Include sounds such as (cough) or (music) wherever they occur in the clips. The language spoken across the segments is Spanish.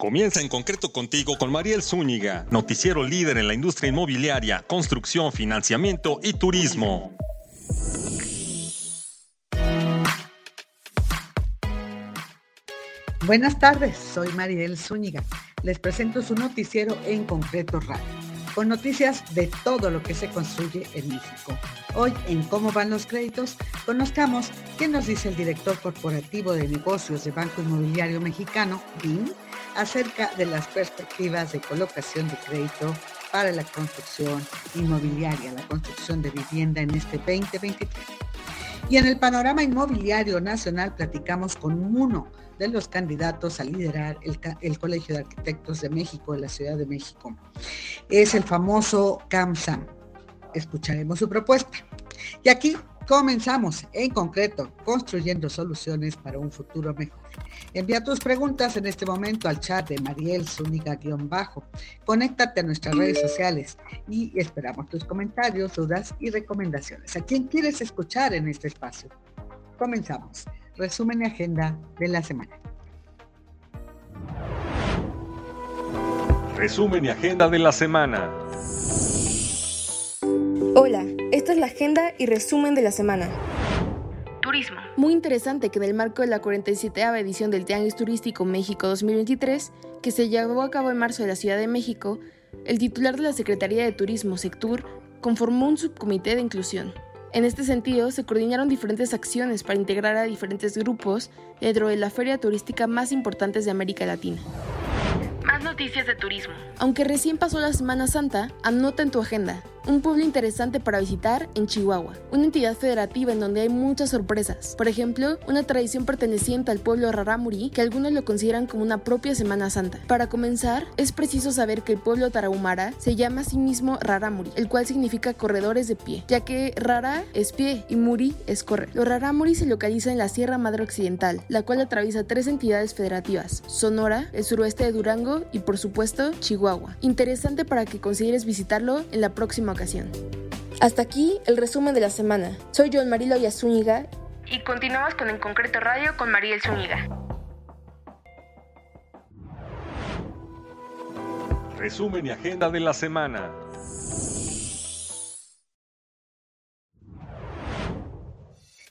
Comienza en concreto contigo con Mariel Zúñiga, noticiero líder en la industria inmobiliaria, construcción, financiamiento y turismo. Buenas tardes, soy Mariel Zúñiga. Les presento su noticiero en concreto radio, con noticias de todo lo que se construye en México. Hoy en Cómo van los créditos, conozcamos qué nos dice el director corporativo de negocios de Banco Inmobiliario Mexicano, BIM, acerca de las perspectivas de colocación de crédito para la construcción inmobiliaria, la construcción de vivienda en este 2023. Y en el panorama inmobiliario nacional platicamos con uno de los candidatos a liderar el, Colegio de Arquitectos de México, de la Ciudad de México. Es el famoso CAMSAM. Escucharemos su propuesta. Y aquí comenzamos, en concreto, construyendo soluciones para un futuro mejor. Envía tus preguntas en este momento al chat de Mariel Zúñiga-bajo. Conéctate a nuestras redes sociales y esperamos tus comentarios, dudas y recomendaciones. ¿A quién quieres escuchar en este espacio? Comenzamos. Resumen y agenda de la semana. Resumen y agenda de la semana. Hola, esta es la agenda y resumen de la semana. Turismo. Muy interesante que en el marco de la 47 edición del Tianguis Turístico México 2023, que se llevó a cabo en marzo de la Ciudad de México, el titular de la Secretaría de Turismo, Sectur, conformó un subcomité de inclusión. En este sentido, se coordinaron diferentes acciones para integrar a diferentes grupos dentro de la feria turística más importante de América Latina. Más noticias de turismo. Aunque recién pasó la Semana Santa, anota en tu agenda un pueblo interesante para visitar en Chihuahua, una entidad federativa en donde hay muchas sorpresas. Por ejemplo, una tradición perteneciente al pueblo Rarámuri que algunos lo consideran como una propia Semana Santa. Para comenzar, es preciso saber que el pueblo tarahumara se llama a sí mismo Rarámuri, el cual significa corredores de pie, ya que Rara es pie y Muri es correr. Los Rarámuri se localizan en la Sierra Madre Occidental, la cual atraviesa tres entidades federativas, Sonora, el suroeste de Durango y por supuesto Chihuahua. Interesante para que consideres visitarlo en la próxima ocasión. Hasta aquí el resumen de la semana. Soy John Marilo Yazúñiga. Y continuamos con En Concreto Radio con Mariel Zúñiga. Resumen y agenda de la semana.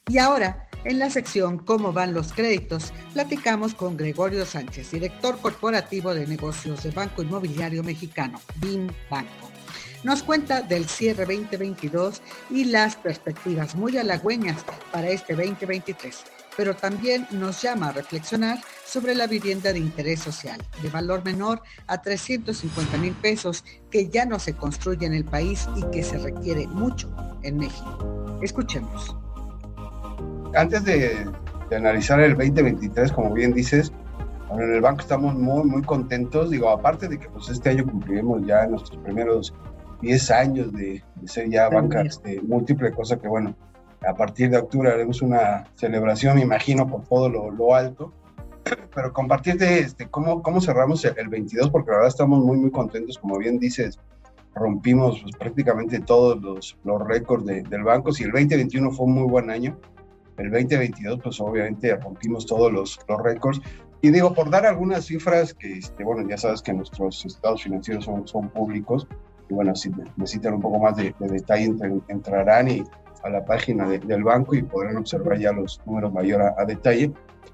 Y ahora, en la sección Cómo van los créditos, platicamos con Gregorio Sánchez, director corporativo de negocios de Banco Inmobiliario Mexicano, BIM Banco. Nos cuenta del cierre 2022 y las perspectivas muy halagüeñas para este 2023, pero también nos llama a reflexionar sobre la vivienda de interés social, de valor menor a 350 mil pesos, que ya no se construye en el país y que se requiere mucho en México. Escuchemos antes de, analizar el 2023, como bien dices, en el banco estamos muy, muy contentos. Digo, aparte de que pues, este año cumpliremos ya nuestros primeros 10 años de, ser ya banca este, múltiple, cosa que, bueno, a partir de octubre haremos una celebración, me imagino, por todo lo, alto. (clears throat) Pero compartirte este, cómo, cómo cerramos el, 22, porque la verdad estamos muy, muy contentos. Como bien dices, rompimos pues, prácticamente todos los, los récords del banco. Si el 2021 fue un muy buen año, el 2022, pues obviamente rompimos todos los, los récords. Y digo, por dar algunas cifras que, este, bueno, ya sabes que nuestros estados financieros son, son públicos, y bueno, si necesitan un poco más de, detalle, entrarán y a la página del banco y podrán observar ya los números mayor a, detalle.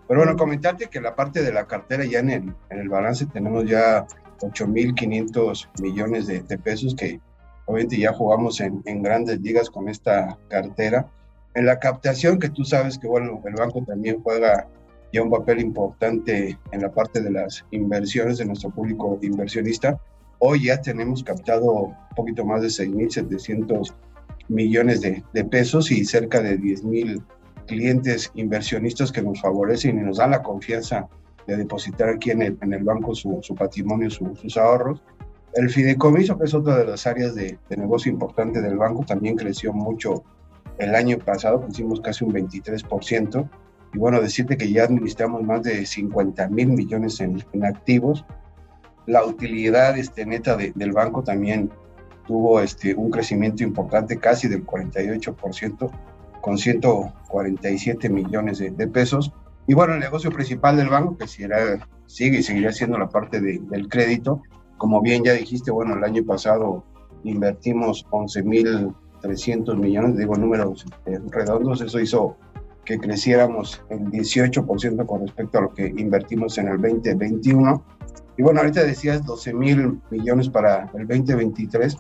Pero bueno, comentarte que la parte de la cartera ya en el, en el balance tenemos ya 8.500 millones de, de, pesos que obviamente ya jugamos en, en grandes ligas con esta cartera en la captación, que tú sabes que bueno, el banco también juega ya un papel importante en la parte de las inversiones de nuestro público inversionista. Hoy ya tenemos captado un poquito más de 6.700 millones de, de, pesos y cerca de 10.000 clientes inversionistas que nos favorecen y nos dan la confianza de depositar aquí en el, en el banco su, su patrimonio, sus ahorros. El fideicomiso, que es otra de las áreas de, de negocio importante del banco, también creció mucho el año pasado hicimos casi un 23%. Y bueno, decirte que ya administramos más de 50 mil millones en, activos. La utilidad este, neta del banco también tuvo este, un crecimiento importante, casi del 48%, con 147 millones de, pesos. Y bueno, el negocio principal del banco, que sigue y seguirá siendo la parte del crédito, como bien ya dijiste, bueno, el año pasado invertimos 11.300 millones, digo números eh, redondos, eso hizo que creciéramos el 18% con respecto a lo que invertimos en el 2021. Y bueno, ahorita decías 12 mil millones para el 2023.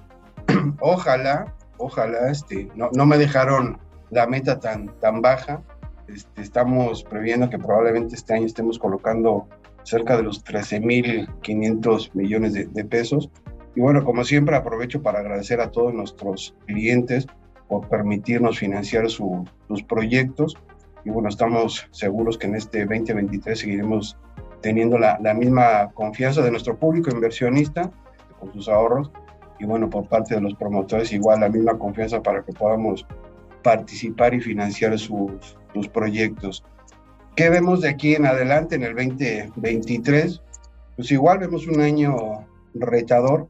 (clears throat) ojalá, ojalá, este, no, no me dejaron la meta tan, tan baja. Este, estamos previendo que probablemente este año estemos colocando cerca de los 13.500 millones de, de pesos. Y bueno, como siempre, aprovecho para agradecer a todos nuestros clientes por permitirnos financiar sus proyectos. Y bueno, estamos seguros que en este 2023 seguiremos teniendo la, la misma confianza de nuestro público inversionista con sus ahorros. Y bueno, por parte de los promotores, igual la misma confianza para que podamos participar y financiar sus, sus proyectos. ¿Qué vemos de aquí en adelante en el 2023? Pues igual vemos un año retador.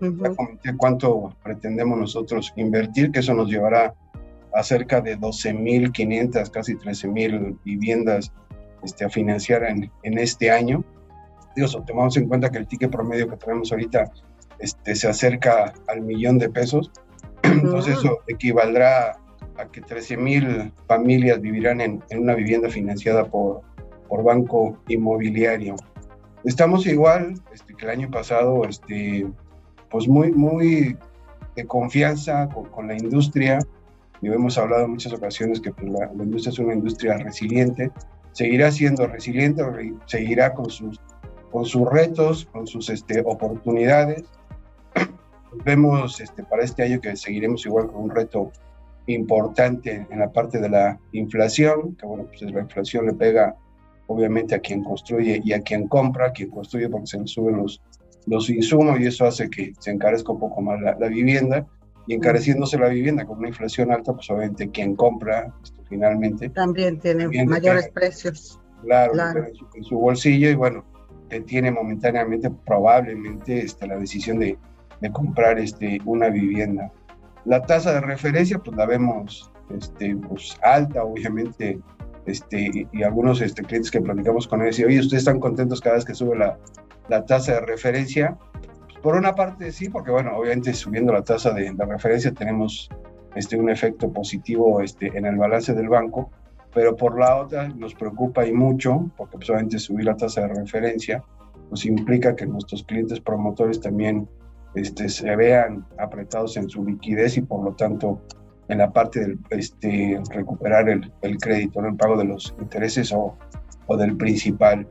Ya comenté cuánto pretendemos nosotros invertir, que eso nos llevará a cerca de 12.500, casi 13.000 viviendas este, a financiar en, en este año. Digo, tomamos en cuenta que el ticket promedio que tenemos ahorita este, se acerca al millón de pesos. (clears throat) Entonces eso equivaldrá a que 13.000 familias vivirán en, en, una vivienda financiada por, por banco inmobiliario. Estamos igual este, que el año pasado, este, pues muy, muy de confianza con, con la industria, y hemos hablado en muchas ocasiones que pues, la, la, industria es una industria resiliente, seguirá siendo resiliente, seguirá con sus, con sus retos, con sus este, oportunidades. Vemos este, para este año que seguiremos igual con un reto importante en la parte de la inflación, que bueno, pues la inflación le pega obviamente a quien construye y a quien compra, quien construye porque se le suben los, los insumos y eso hace que se encarezca un poco más la, la vivienda y encareciéndose la vivienda con una inflación alta, pues obviamente quien compra esto, finalmente también tiene mayores precios. Claro, claro. En, su, en, su, bolsillo y bueno, tiene momentáneamente probablemente este, la decisión de, de, comprar este, una vivienda. La tasa de referencia, pues la vemos este, pues, alta, obviamente, este, y, algunos este, clientes que platicamos con ellos, y oye, ustedes están contentos cada vez que sube la, la tasa de referencia. Por una parte sí, porque bueno, obviamente subiendo la tasa de, de referencia tenemos este, un efecto positivo este, en el balance del banco, pero por la otra nos preocupa y mucho, porque pues, obviamente subir la tasa de referencia pues implica que nuestros clientes promotores también este, se vean apretados en su liquidez y por lo tanto en la parte del este, recuperar el, el crédito, ¿no? el pago de los intereses o, o del principal.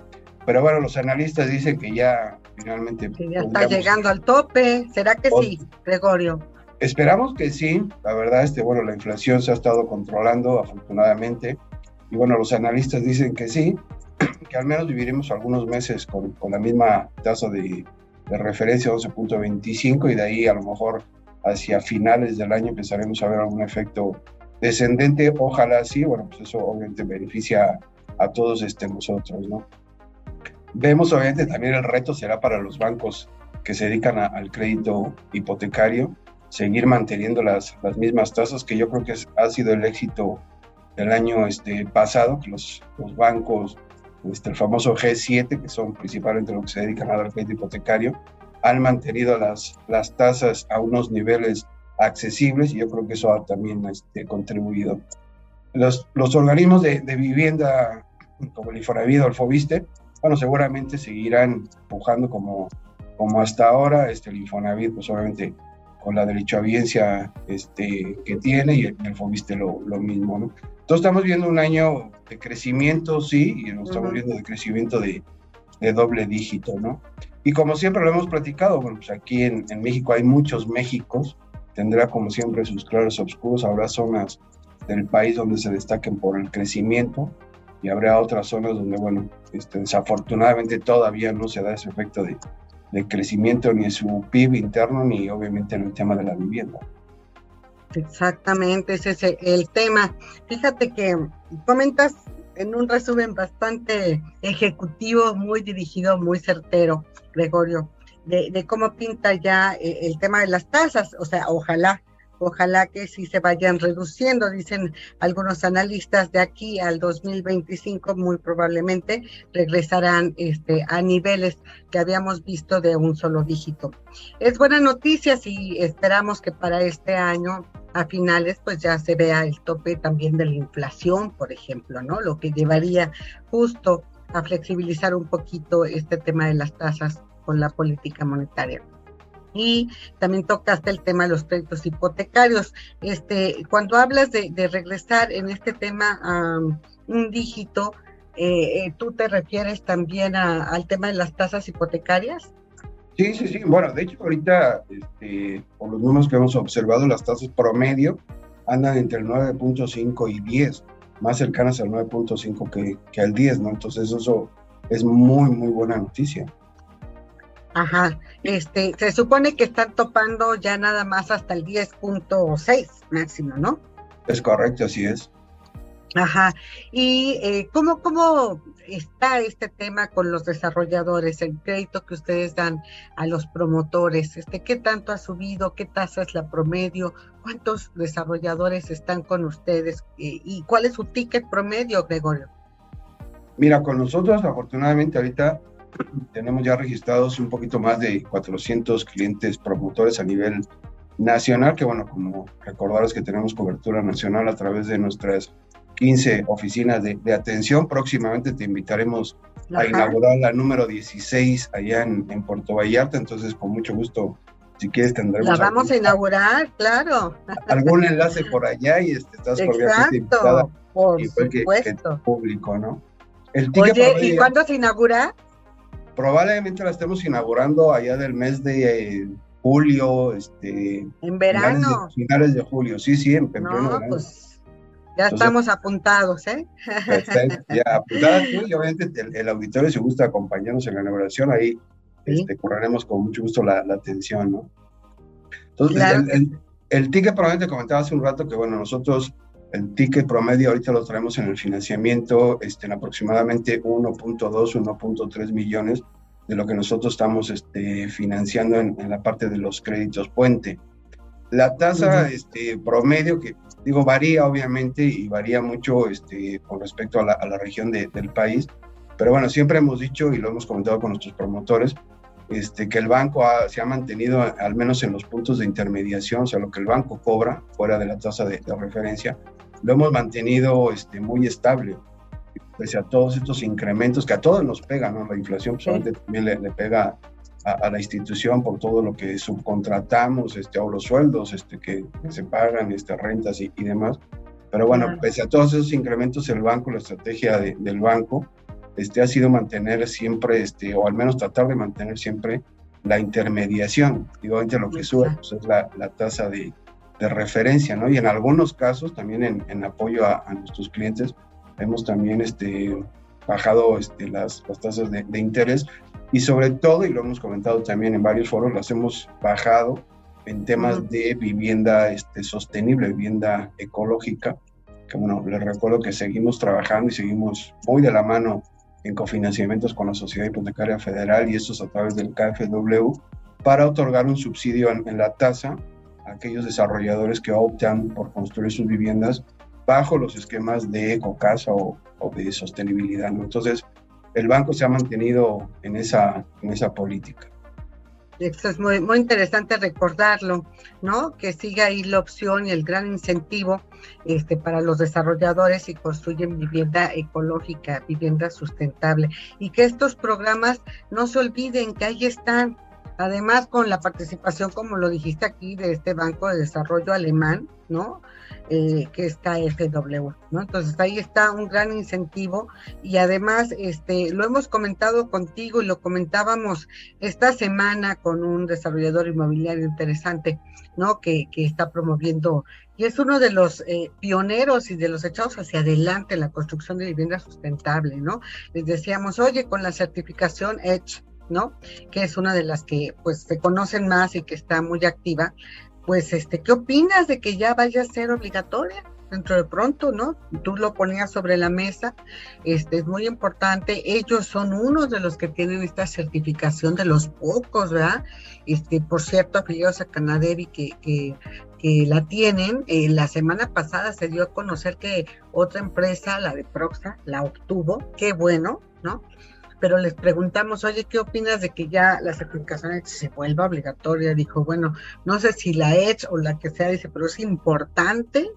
Pero bueno, los analistas dicen que ya finalmente... Que ya está llegando al tope. ¿Será que sí, Gregorio? Esperamos que sí. La verdad, este, bueno, la inflación se ha estado controlando afortunadamente. Y bueno, los analistas dicen que sí, (clears throat) que al menos viviremos algunos meses con, con la misma tasa de, de referencia 11.25 y de ahí a lo mejor hacia finales del año empezaremos a ver algún efecto descendente. Ojalá sí, bueno, pues eso obviamente beneficia a todos este, nosotros, ¿no? Vemos obviamente también el reto será para los bancos que se dedican a, al crédito hipotecario, seguir manteniendo las, las, mismas tasas, que yo creo que es, ha sido el éxito del año este, pasado, que los, los bancos, este, el famoso G7, que son principalmente los que se dedican al crédito hipotecario, han mantenido las, las tasas a unos niveles accesibles y yo creo que eso ha también este, contribuido. Los, los organismos de, de, vivienda como el Infonavit o el Fobiste, bueno, seguramente seguirán empujando como, como hasta ahora, este, el Infonavit, pues obviamente con la derechohabiencia este, que tiene y el, el Fobiste lo, lo mismo, ¿no? Entonces estamos viendo un año de crecimiento, sí, y lo estamos uh -huh. viendo de crecimiento de, de, doble dígito, ¿no? Y como siempre lo hemos platicado, bueno, pues aquí en, en México hay muchos Méxicos, tendrá como siempre sus claros oscuros, habrá zonas del país donde se destaquen por el crecimiento, y habrá otras zonas donde, bueno, este, desafortunadamente todavía no se da ese efecto de, crecimiento ni en su PIB interno ni obviamente en el tema de la vivienda. Exactamente, ese es el tema. Fíjate que comentas en un resumen bastante ejecutivo, muy dirigido, muy certero, Gregorio, de, de cómo pinta ya el tema de las tasas. O sea, ojalá Ojalá que sí se vayan reduciendo, dicen algunos analistas, de aquí al 2025 muy probablemente regresarán este, a niveles que habíamos visto de un solo dígito. Es buena noticia y esperamos que para este año a finales pues ya se vea el tope también de la inflación, por ejemplo, ¿no? Lo que llevaría justo a flexibilizar un poquito este tema de las tasas con la política monetaria. Y también tocaste el tema de los créditos hipotecarios. Este, cuando hablas de, regresar en este tema a un dígito, eh, eh, ¿tú te refieres también al tema de las tasas hipotecarias? Sí, sí, sí. Bueno, de hecho, ahorita, este, por los números que hemos observado, las tasas promedio andan entre el 9.5 y 10, más cercanas al 9.5 que, que al 10, ¿no? Entonces, eso es muy, muy buena noticia. Ajá, este, se supone que están topando ya nada más hasta el 10.6 máximo, ¿no? Es correcto, así es. Ajá, y eh, ¿cómo, ¿cómo está este tema con los desarrolladores, el crédito que ustedes dan a los promotores? Este, ¿Qué tanto ha subido? ¿Qué tasa es la promedio? ¿Cuántos desarrolladores están con ustedes? ¿Y, y cuál es su ticket promedio, Gregorio? Mira, con nosotros afortunadamente ahorita tenemos ya registrados un poquito más de 400 clientes promotores a nivel nacional, que bueno, como recordaros que tenemos cobertura nacional a través de nuestras 15 oficinas de, atención. Próximamente te invitaremos a inaugurar la número 16 allá en, Puerto Vallarta, entonces con mucho gusto, si quieres tendremos... La vamos a inaugurar, claro. Algún enlace por allá y este, estás cordialmente invitada. Por supuesto. público, ¿no? El Oye, ¿y cuándo se inaugura? Probablemente la estemos inaugurando allá del mes de eh, julio, este... En verano. Finales de, julio, sí, sí, en, no, Pues ya estamos apuntados, ¿eh? ya apuntados, y obviamente el, auditorio, si gusta acompañarnos en la inauguración, ahí este, correremos con mucho gusto la, atención, ¿no? Entonces, el, el, el, ticket probablemente comentaba hace un rato que, bueno, nosotros el ticket promedio ahorita lo traemos en el financiamiento este, en aproximadamente 1.2, 1.3 millones de lo que nosotros estamos este, financiando en, la parte de los créditos puente. La tasa este, promedio, que digo, varía obviamente y varía mucho este, con respecto a la, región del país, pero bueno, siempre hemos dicho y lo hemos comentado con nuestros promotores, este, que el banco se ha mantenido al menos en los puntos de intermediación, o sea, lo que el banco cobra fuera de la tasa de, de referencia, lo hemos mantenido este, muy estable, pese a todos estos incrementos que a todos nos pegan, ¿no? La inflación pues, también le, pega a, la institución por todo lo que subcontratamos, este, o los sueldos este, que, se pagan, este, rentas y, demás. Pero bueno, pese a todos esos incrementos, el banco, la estrategia del banco, este, ha sido mantener siempre, este, o al menos tratar de mantener siempre la intermediación. Digo, lo que sube pues, es la, la tasa de, de referencia, ¿no? Y en algunos casos, también en, apoyo a, nuestros clientes, hemos también este, bajado este, las, las tasas de, interés y sobre todo, y lo hemos comentado también en varios foros, las hemos bajado en temas de vivienda este, sostenible, vivienda ecológica, que bueno, les recuerdo que seguimos trabajando y seguimos muy de la mano en cofinanciamientos con la Sociedad Hipotecaria Federal y esto es a través del KfW para otorgar un subsidio en la tasa aquellos desarrolladores que optan por construir sus viviendas bajo los esquemas de ecocasa o, o de sostenibilidad. Entonces, el banco se ha mantenido en esa, en esa política. Esto es muy, muy interesante recordarlo, ¿no? Que siga ahí la opción y el gran incentivo este, para los desarrolladores y construyen vivienda ecológica, vivienda sustentable. Y que estos programas no se olviden que ahí están, Además, con la participación, como lo dijiste aquí, de este Banco de Desarrollo Alemán, ¿no? Eh, que es KfW, ¿no? Entonces ahí está un gran incentivo y además, este, lo hemos comentado contigo y lo comentábamos esta semana con un desarrollador inmobiliario interesante, ¿no? Que, que está promoviendo y es uno de los eh, pioneros y de los echados hacia adelante en la construcción de vivienda sustentable, ¿no? Les decíamos, oye, con la certificación Edge, ¿no? Que es una de las que pues se conocen más y que está muy activa. Pues este, ¿qué opinas de que ya vaya a ser obligatoria? dentro de pronto, ¿no? Tú lo ponías sobre la mesa, este es muy importante. Ellos son uno de los que tienen esta certificación de los pocos, ¿verdad? Este, por cierto, afiliados a Canaderi que, que que la tienen. Eh, la semana pasada se dio a conocer que otra empresa, la de Proxa, la obtuvo. Qué bueno, ¿no? Pero les preguntamos, oye, ¿qué opinas de que ya la certificación se vuelva obligatoria? Dijo, bueno, no sé si la Edge o la que sea, dice, pero es importante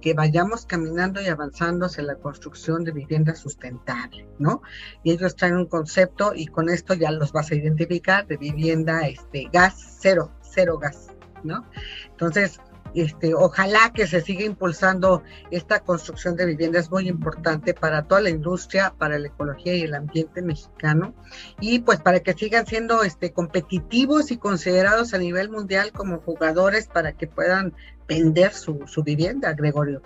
que vayamos caminando y avanzando hacia la construcción de vivienda sustentable, ¿no? Y ellos traen un concepto y con esto ya los vas a identificar de vivienda, este, gas, cero, cero gas, ¿no? Entonces, este, ojalá que se siga impulsando esta construcción de viviendas muy importante para toda la industria, para la ecología y el ambiente mexicano y pues para que sigan siendo este, competitivos y considerados a nivel mundial como jugadores para que puedan vender su, su vivienda, Gregorio.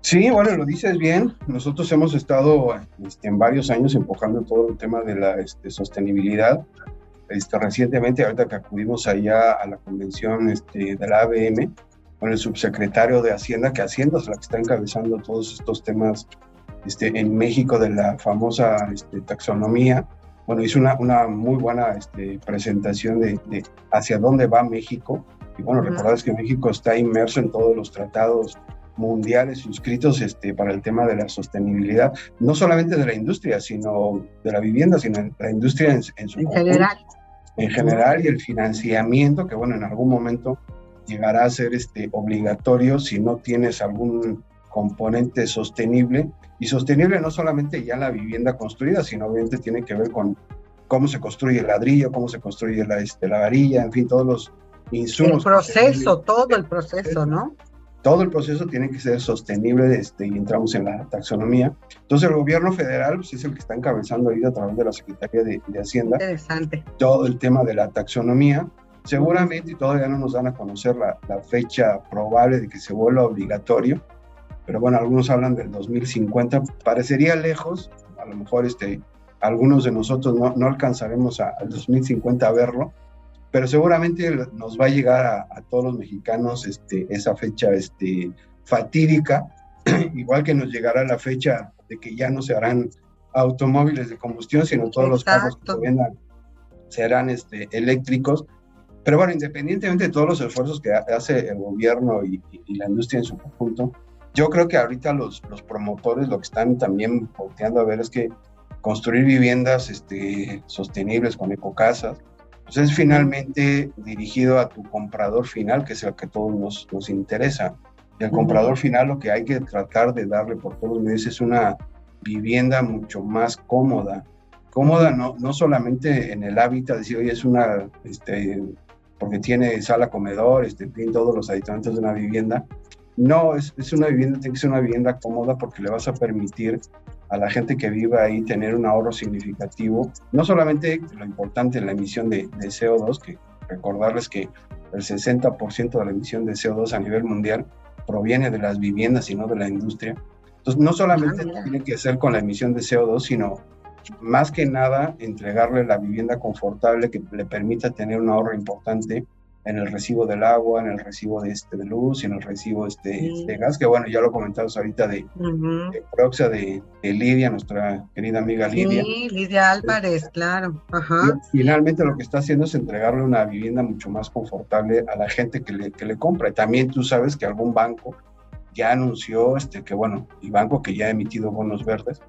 Sí, bueno, lo dices bien. Nosotros hemos estado este, en varios años empujando todo el tema de la este, sostenibilidad este, recientemente, ahorita que acudimos allá a la convención este, de la ABM, con el subsecretario de Hacienda, que Hacienda es la que está encabezando todos estos temas este, en México de la famosa este, taxonomía. Bueno, hizo una, una muy buena este, presentación de, de, hacia dónde va México. Y bueno, uh que México está inmerso en todos los tratados mundiales suscritos este, para el tema de la sostenibilidad, no solamente de la industria, sino de la vivienda, sino de la industria en, en su en general en general y el financiamiento, que bueno, en algún momento llegará a ser este, obligatorio si no tienes algún componente sostenible. Y sostenible no solamente ya la vivienda construida, sino obviamente tiene que ver con cómo se construye el ladrillo, cómo se construye la, este, la varilla, en fin, todos los insumos. El proceso, todo el proceso, ¿no? Todo el proceso tiene que ser sostenible este, y entramos en la taxonomía. Entonces el gobierno federal pues, es el que está encabezando ahí a través de la Secretaría de, de Hacienda Interesante. todo el tema de la taxonomía. Seguramente todavía no nos dan a conocer la, la, fecha probable de que se vuelva obligatorio, pero bueno, algunos hablan del 2050, parecería lejos, a lo mejor este, algunos de nosotros no, no alcanzaremos al 2050 a verlo, pero seguramente nos va a llegar a, todos los mexicanos este, esa fecha este, fatídica, (clears throat) igual que nos llegará la fecha de que ya no se harán automóviles de combustión, sino todos los carros que se vendan serán este, eléctricos. Pero bueno, independientemente de todos los esfuerzos que hace el gobierno y, y la industria en su conjunto, yo creo que ahorita los, los promotores lo que están también volteando a ver es que construir viviendas este, sostenibles con ecocasas, pues es finalmente dirigido a tu comprador final, que es el que a todos nos, nos interesa. Y al comprador final lo que hay que tratar de darle por todos los medios es una vivienda mucho más cómoda. Cómoda no, no solamente en el hábitat, decir, oye, es una, este, porque tiene sala, comedor, este, tiene todos los aditamentos de una vivienda. No, es, es una vivienda, tiene que ser una vivienda cómoda porque le vas a permitir a la gente que vive ahí tener un ahorro significativo, no solamente lo importante en la emisión de, de CO2, que recordarles que el 60% de la emisión de CO2 a nivel mundial proviene de las viviendas y no de la industria. Entonces, no solamente ah, tiene que ser con la emisión de CO2, sino más que nada entregarle la vivienda confortable que le permita tener un ahorro importante en el recibo del agua, en el recibo de, este, de luz y en el recibo este, sí. de gas, que bueno, ya lo comentamos ahorita de, uh -huh. de Proxa, de, de, Lidia, nuestra querida amiga Lidia. Sí, Lidia Álvarez, claro. Ajá. Y finalmente lo que está haciendo es entregarle una vivienda mucho más confortable a la gente que le, que le compra. Y también tú sabes que algún banco ya anunció este, que, bueno, y banco que ya ha emitido bonos verdes,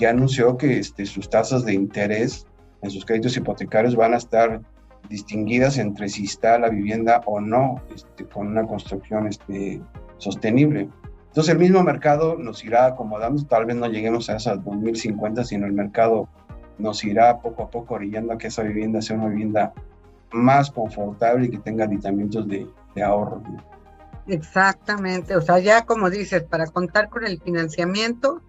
ya anunció que este, sus tasas de interés en sus créditos hipotecarios van a estar distinguidas entre si está la vivienda o no este, con una construcción este, sostenible. Entonces el mismo mercado nos irá acomodando, tal vez no lleguemos a esas 2050, sino el mercado nos irá poco a poco orillando a que esa vivienda sea una vivienda más confortable y que tenga aditamentos de, de ahorro. Exactamente, o sea, ya como dices, para contar con el financiamiento,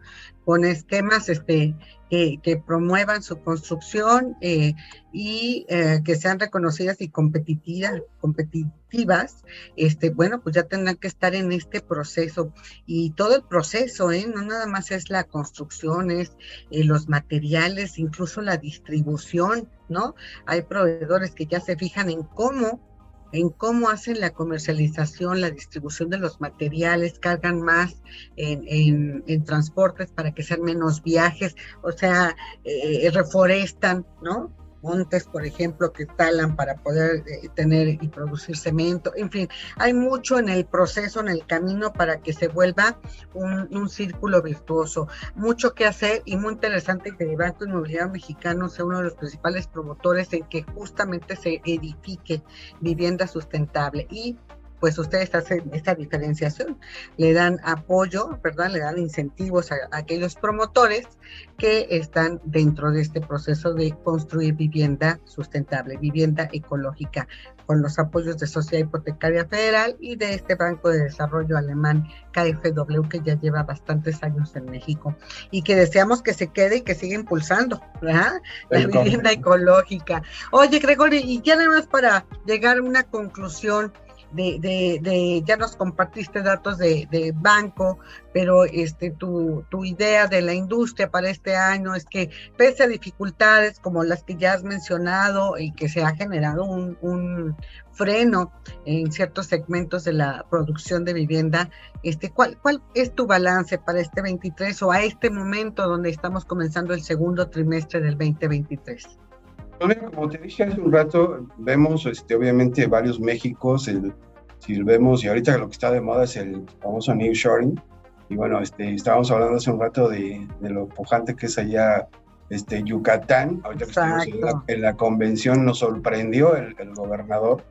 con esquemas este, que, que promuevan su construcción eh, y eh, que sean reconocidas y competitivas, competitivas, este, bueno, pues ya tendrán que estar en este proceso. Y todo el proceso, ¿eh? no nada más es la construcción, es eh, los materiales, incluso la distribución, ¿no? Hay proveedores que ya se fijan en cómo en cómo hacen la comercialización, la distribución de los materiales, cargan más en, en, en transportes para que sean menos viajes, o sea, eh, reforestan, ¿no? Montes, por ejemplo, que talan para poder eh, tener y producir cemento. En fin, hay mucho en el proceso, en el camino para que se vuelva un, un círculo virtuoso. Mucho que hacer y muy interesante que el Banco Inmobiliario Mexicano sea uno de los principales promotores en que justamente se edifique vivienda sustentable y pues ustedes hacen esta diferenciación, le dan apoyo, ¿verdad? Le dan incentivos a, aquellos promotores que están dentro de este proceso de construir vivienda sustentable, vivienda ecológica, con los apoyos de Sociedad Hipotecaria Federal y de este Banco de Desarrollo Alemán KfW que ya lleva bastantes años en México y que deseamos que se quede y que siga impulsando ¿verdad? la vivienda ecológica. Oye, Gregorio, y ya nada más para llegar a una conclusión, de, de, ya nos compartiste datos de, de, banco, pero este tu, tu idea de la industria para este año es que pese a dificultades como las que ya has mencionado y que se ha generado un, un freno en ciertos segmentos de la producción de vivienda, este, ¿cuál, ¿cuál es tu balance para este 23 o a este momento donde estamos comenzando el segundo trimestre del 2023? Como te dije hace un rato, vemos este, obviamente varios Méxicos, el, si vemos, y ahorita lo que está de moda es el famoso New Shoring, y bueno, este, estábamos hablando hace un rato de, de lo pujante que es allá este, Yucatán, ahorita que estuvimos en la, en la, convención nos sorprendió el, el, gobernador,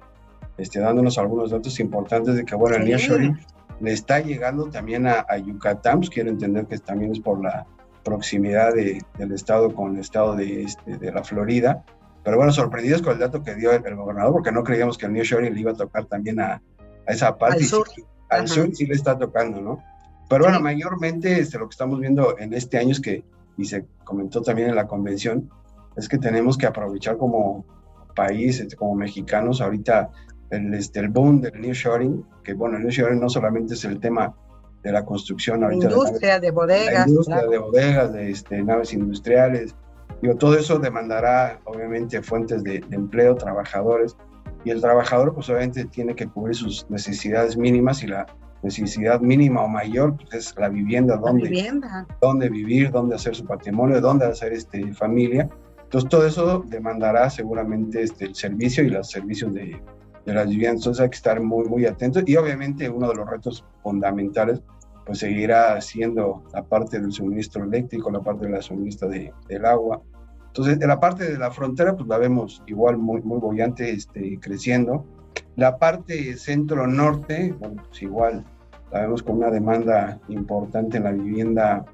este, dándonos algunos datos importantes de que, bueno, el New Shoring le está llegando también a, a Yucatán, pues quiero entender que también es por la proximidad de, del estado con el estado de, este, de la Florida, pero bueno, sorprendidos con el dato que dio el, gobernador, porque no creíamos que el New Shoring le iba a tocar también a, a esa parte. Al sur. Sí, al sur sí le está tocando, ¿no? Pero bueno, sí. mayormente este, lo que estamos viendo en este año es que, y se comentó también en la convención, es que tenemos que aprovechar como país, este, como mexicanos, ahorita el, este, el boom del New Shoring, que bueno, el New Shoring no solamente es el tema de la construcción ahorita. Industria de, naves, de bodegas. industria claro. de bodegas, de este, naves industriales, Digo, todo eso demandará obviamente fuentes de, de, empleo, trabajadores, y el trabajador pues obviamente tiene que cubrir sus necesidades mínimas y la necesidad mínima o mayor pues, es la vivienda, dónde, vivienda. dónde vivir, dónde hacer su patrimonio, dónde hacer este, familia. Entonces todo eso demandará seguramente este, el servicio y los servicios de, de las viviendas. Entonces hay que estar muy, muy atentos y obviamente uno de los retos fundamentales pues seguirá siendo la parte del suministro eléctrico, la parte de la suministro de, del agua. Entonces, en la parte de la frontera, pues la vemos igual muy, muy bollante, este, creciendo. La parte centro-norte, bueno, pues igual la vemos con una demanda importante en la vivienda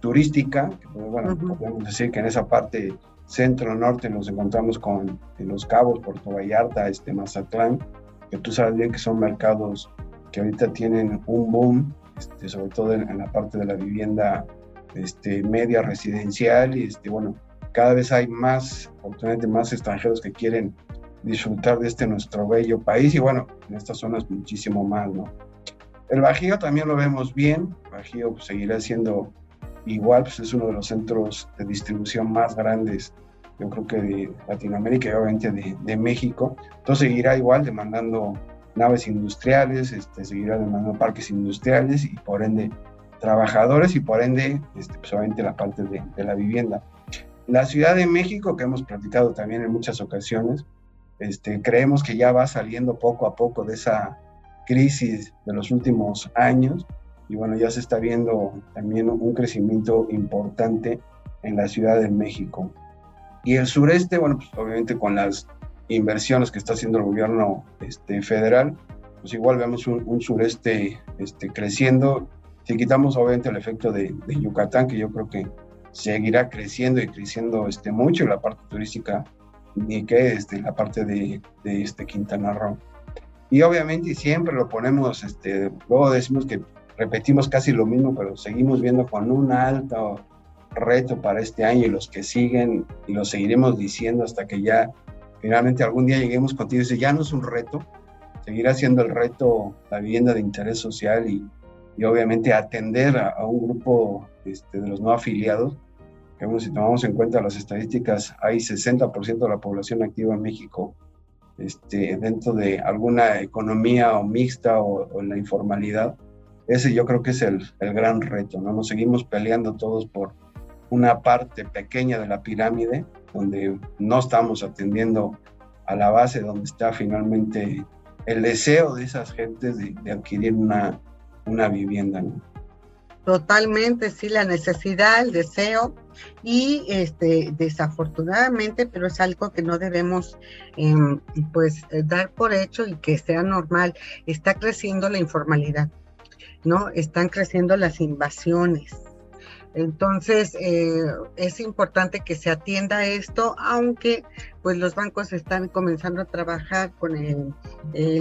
turística. Pues, bueno, uh -huh. podemos decir que en esa parte centro-norte nos encontramos con en Los Cabos, Puerto Vallarta, este, Mazatlán, que tú sabes bien que son mercados que ahorita tienen un boom este, sobre todo en, la parte de la vivienda este, media residencial y este, bueno, cada vez hay más, oportunidades más extranjeros que quieren disfrutar de este nuestro bello país y bueno, en estas zonas muchísimo más, ¿no? El Bajío también lo vemos bien, Bajío pues, seguirá siendo igual, pues es uno de los centros de distribución más grandes, yo creo que de Latinoamérica y obviamente de, de México, entonces seguirá igual demandando naves industriales, este, seguirá demandando parques industriales y por ende trabajadores y por ende este, pues, la parte de, de, la vivienda. La Ciudad de México, que hemos platicado también en muchas ocasiones, este, creemos que ya va saliendo poco a poco de esa crisis de los últimos años y bueno, ya se está viendo también un crecimiento importante en la Ciudad de México. Y el sureste, bueno, pues obviamente con las inversiones que está haciendo el gobierno este, federal, pues igual vemos un, un sureste este, creciendo. Si quitamos obviamente el efecto de, de, Yucatán, que yo creo que seguirá creciendo y creciendo este, mucho, la parte turística, ni que este, la parte de, de este Quintana Roo. Y obviamente siempre lo ponemos, este, luego decimos que repetimos casi lo mismo, pero seguimos viendo con un alto reto para este año y los que siguen, y lo seguiremos diciendo hasta que ya finalmente algún día lleguemos contigo dice, ya no es un reto, seguirá siendo el reto la vivienda de interés social y, y obviamente atender a, a un grupo este, de los no afiliados, que bueno, si tomamos en cuenta las estadísticas, hay 60% de la población activa en México este, dentro de alguna economía o mixta o, o, en la informalidad. Ese yo creo que es el, el gran reto, ¿no? Nos seguimos peleando todos por una parte pequeña de la pirámide donde no estamos atendiendo a la base donde está finalmente el deseo de esas gentes de, adquirir una, una vivienda. Totalmente, sí, la necesidad, el deseo y este desafortunadamente, pero es algo que no debemos em, pues dar por hecho y que sea normal. Está creciendo la informalidad, ¿no? Están creciendo las invasiones. Entonces, eh, es importante que se atienda esto, aunque pues los bancos están comenzando a trabajar con el,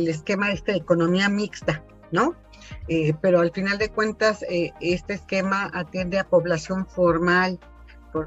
esquema este de economía mixta, ¿no? Eh, pero al final de cuentas, eh, este esquema atiende a población formal,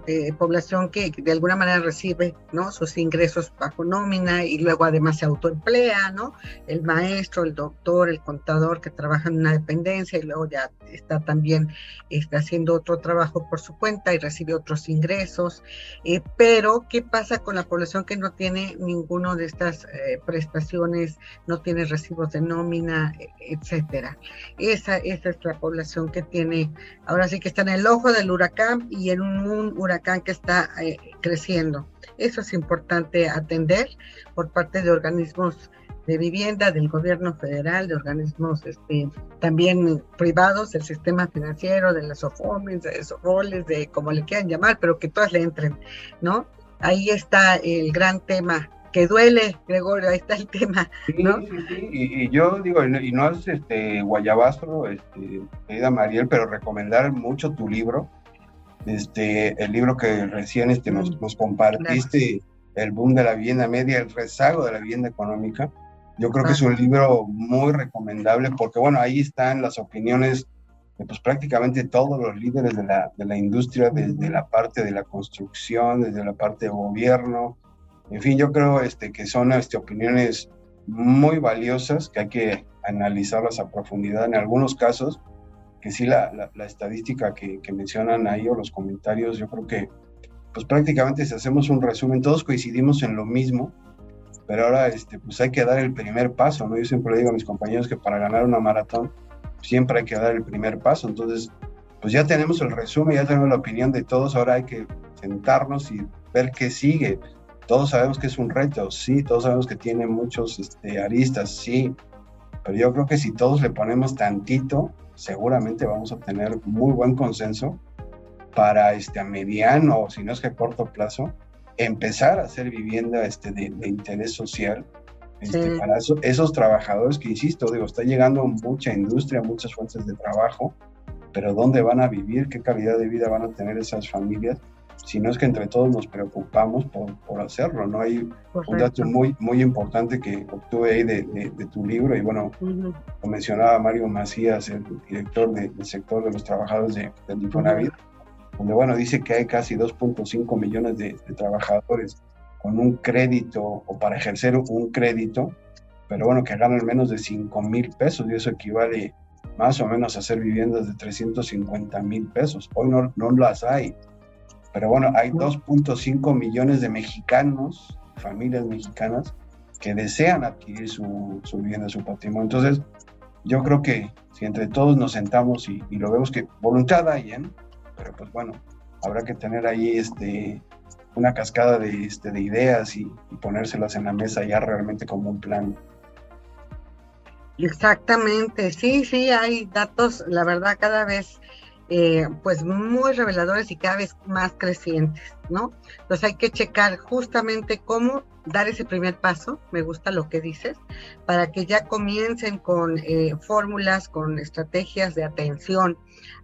eh, población que de alguna manera recibe ¿no? sus ingresos bajo nómina y luego además se autoemplea, ¿no? El maestro, el doctor, el contador que trabaja en una dependencia y luego ya está también está haciendo otro trabajo por su cuenta y recibe otros ingresos. Eh, pero, ¿qué pasa con la población que no tiene ninguno de estas eh, prestaciones, no tiene recibos de nómina, etcétera? Esa, esa es la población que tiene, ahora sí que está en el ojo del huracán y en un huracán que está eh, creciendo. Eso es importante atender por parte de organismos de vivienda, del gobierno federal, de organismos este, también privados, del sistema financiero, de las OFOMES, de esos roles, de como le quieran llamar, pero que todas le entren, ¿no? Ahí está el gran tema que duele, Gregorio, ahí está el tema, ¿no? Sí, sí, Y, yo digo, y no es este guayabazo, este, querida Mariel, pero recomendar mucho tu libro, este, el libro que recién este, nos, nos compartiste, El boom de la vivienda media, el rezago de la vivienda económica. Yo creo que es un libro muy recomendable porque, bueno, ahí están las opiniones de pues, prácticamente todos los líderes de la, de la industria, desde la parte de la construcción, desde la parte de gobierno. En fin, yo creo este, que son este, opiniones muy valiosas que hay que analizarlas a profundidad. En algunos casos, que sí la, la, estadística que, que, mencionan ahí o los comentarios, yo creo que pues prácticamente si hacemos un resumen, todos coincidimos en lo mismo, pero ahora este, pues hay que dar el primer paso, ¿no? Yo siempre le digo a mis compañeros que para ganar una maratón siempre hay que dar el primer paso, entonces pues ya tenemos el resumen, ya tenemos la opinión de todos, ahora hay que sentarnos y ver qué sigue. Todos sabemos que es un reto, sí, todos sabemos que tiene muchos este, aristas, sí, pero yo creo que si todos le ponemos tantito, seguramente vamos a tener muy buen consenso para este, a mediano, si no es que a corto plazo, empezar a hacer vivienda este, de, interés social este, para esos trabajadores que, insisto, digo, está llegando mucha industria, muchas fuentes de trabajo, pero ¿dónde van a vivir? ¿Qué calidad de vida van a tener esas familias? Si no es que entre todos nos preocupamos por, por hacerlo, ¿no? Hay un dato muy, muy importante que obtuve ahí de, de, tu libro y bueno, lo mencionaba Mario Macías, el director del sector de los trabajadores de, del Infonavit, donde bueno, dice que hay casi 2.5 millones de, trabajadores con un crédito o para ejercer un crédito, pero bueno, que ganan menos de 5 mil pesos y eso equivale más o menos a hacer viviendas de 350 mil pesos. Hoy no, no las hay, pero bueno, hay 2.5 millones de mexicanos, familias mexicanas, que desean adquirir su, su, vivienda, su patrimonio. Entonces, yo creo que si entre todos nos sentamos y, lo vemos que voluntad hay, ¿eh? pero pues bueno, habrá que tener ahí este, una cascada de, este, de ideas y, y ponérselas en la mesa ya realmente como un plan. Exactamente, sí, sí, hay datos, la verdad, cada vez eh, pues muy reveladores y cada vez más crecientes, ¿no? Entonces hay que checar justamente cómo dar ese primer paso, me gusta lo que dices, para que ya comiencen con eh, fórmulas, con estrategias de atención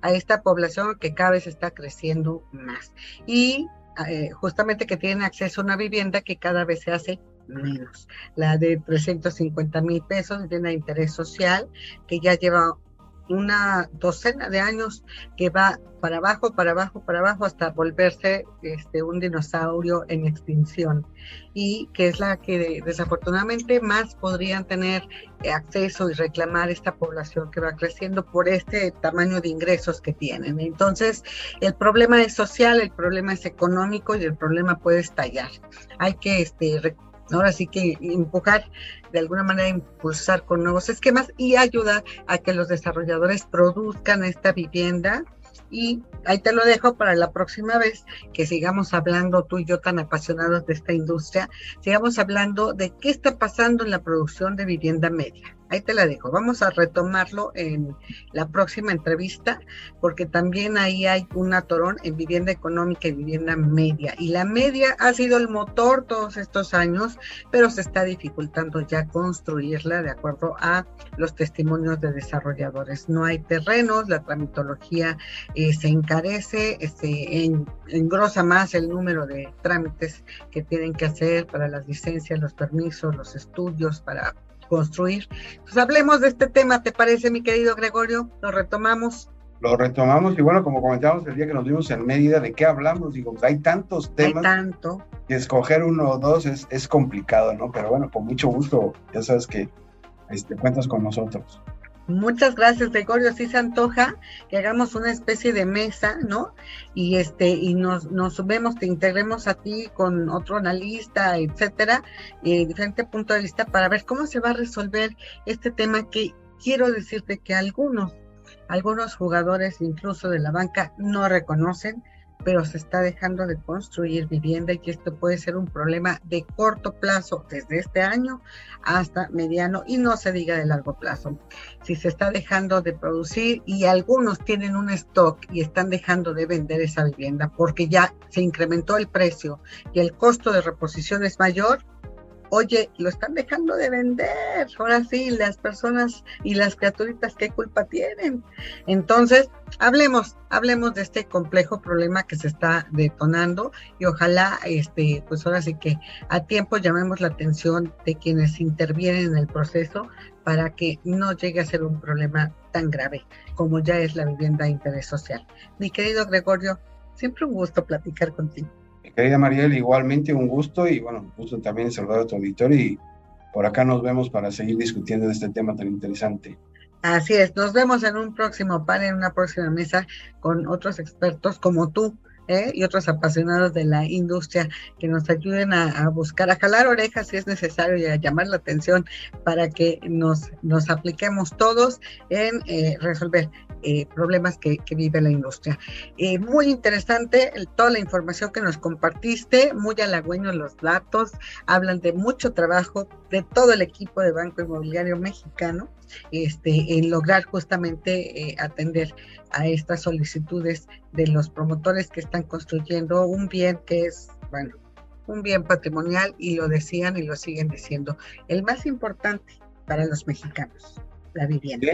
a esta población que cada vez está creciendo más. Y eh, justamente que tienen acceso a una vivienda que cada vez se hace menos. La de 350 mil pesos de interés social que ya lleva una docena de años que va para abajo, para abajo, para abajo hasta volverse este, un dinosaurio en extinción y que es la que desafortunadamente más podrían tener acceso y reclamar esta población que va creciendo por este tamaño de ingresos que tienen. Entonces, el problema es social, el problema es económico y el problema puede estallar. Hay que este, ahora sí que empujar, de alguna manera impulsar con nuevos esquemas y ayudar a que los desarrolladores produzcan esta vivienda Y ahí te lo dejo para la próxima vez que sigamos hablando, tú y yo tan apasionados de esta industria, sigamos hablando de qué está pasando en la producción de vivienda media. Ahí te la dejo. Vamos a retomarlo en la próxima entrevista, porque también ahí hay un atorón en vivienda económica y vivienda media. Y la media ha sido el motor todos estos años, pero se está dificultando ya construirla de acuerdo a los testimonios de desarrolladores. No hay terrenos, la tramitología eh, se encarece, se este, engrosa más el número de trámites que tienen que hacer para las licencias, los permisos, los estudios, para construir. Pues hablemos de este tema, ¿te parece, mi querido Gregorio? Lo retomamos. Lo retomamos y bueno, como comentábamos el día que nos vimos en Mérida, ¿de qué hablamos? Digo, hay tantos temas. Hay tanto. Y escoger uno o dos es, es complicado, ¿no? Pero bueno, con mucho gusto, ya sabes que este, cuentas con nosotros. Muchas gracias, Gregorio. Sí se antoja que hagamos una especie de mesa, ¿no? Y este, y nos, nos vemos, te integremos a ti con otro analista, etcétera, y diferente punto de vista para ver cómo se va a resolver este tema que quiero decirte que algunos, algunos jugadores incluso de la banca no reconocen pero se está dejando de construir vivienda y esto puede ser un problema de corto plazo, desde este año hasta mediano y no se diga de largo plazo. Si se está dejando de producir y algunos tienen un stock y están dejando de vender esa vivienda porque ya se incrementó el precio y el costo de reposición es mayor, oye, lo están dejando de vender. Ahora sí, las personas y las criaturitas, ¿qué culpa tienen? Entonces, hablemos, hablemos de este complejo problema que se está detonando y ojalá, este, pues ahora sí que a tiempo llamemos la atención de quienes intervienen en el proceso para que no llegue a ser un problema tan grave como ya es la vivienda de interés social. Mi querido Gregorio, siempre un gusto platicar contigo. Querida Mariel, igualmente un gusto y bueno, un gusto también saludar a tu auditorio y por acá nos vemos para seguir discutiendo de este tema tan interesante. Así es, nos vemos en un próximo panel, en una próxima mesa con otros expertos como tú. ¿Eh? y otros apasionados de la industria que nos ayuden a, buscar, a jalar orejas si es necesario y a llamar la atención para que nos, nos apliquemos todos en eh, resolver eh, problemas que, vive la industria. Muy interesante toda la información que nos compartiste, muy halagüeños los datos, hablan de mucho trabajo de todo el equipo de Banco Inmobiliario Mexicano este, en lograr justamente eh, atender a estas solicitudes de los promotores que están construyendo un bien que es, bueno, un bien patrimonial y lo decían y lo siguen diciendo, el más importante para los mexicanos la vivienda.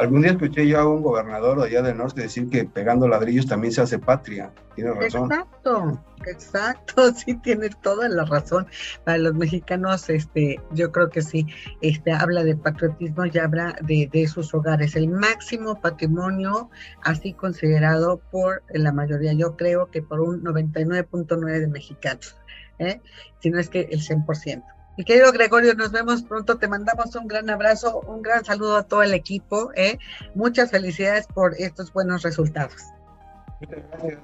algún día escuché yo a un gobernador allá del norte decir que pegando ladrillos también se hace patria. Tiene razón. Exacto, exacto, (laughs) sí tiene toda la razón. Para los mexicanos, este, yo creo que sí, este, habla de patriotismo y habla de, de sus hogares. El máximo patrimonio así considerado por la mayoría, yo creo que por un 99.9 de mexicanos, ¿eh? si no es que el 100%. Mi querido Gregorio, nos vemos pronto. Te mandamos un gran abrazo, un gran saludo a todo el equipo. ¿eh? Muchas felicidades por estos buenos resultados. Gracias.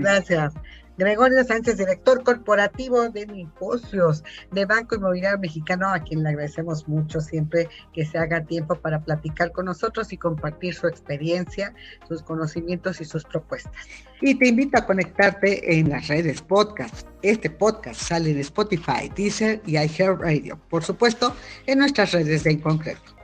Gracias. Gregorio Sánchez, director corporativo de negocios de Banco Inmobiliario Mexicano, a quien le agradecemos mucho siempre que se haga tiempo para platicar con nosotros y compartir su experiencia, sus conocimientos y sus propuestas. Y te invito a conectarte en las redes podcast. Este podcast sale en Spotify, Deezer y iHeartRadio. Por supuesto, en nuestras redes de en concreto.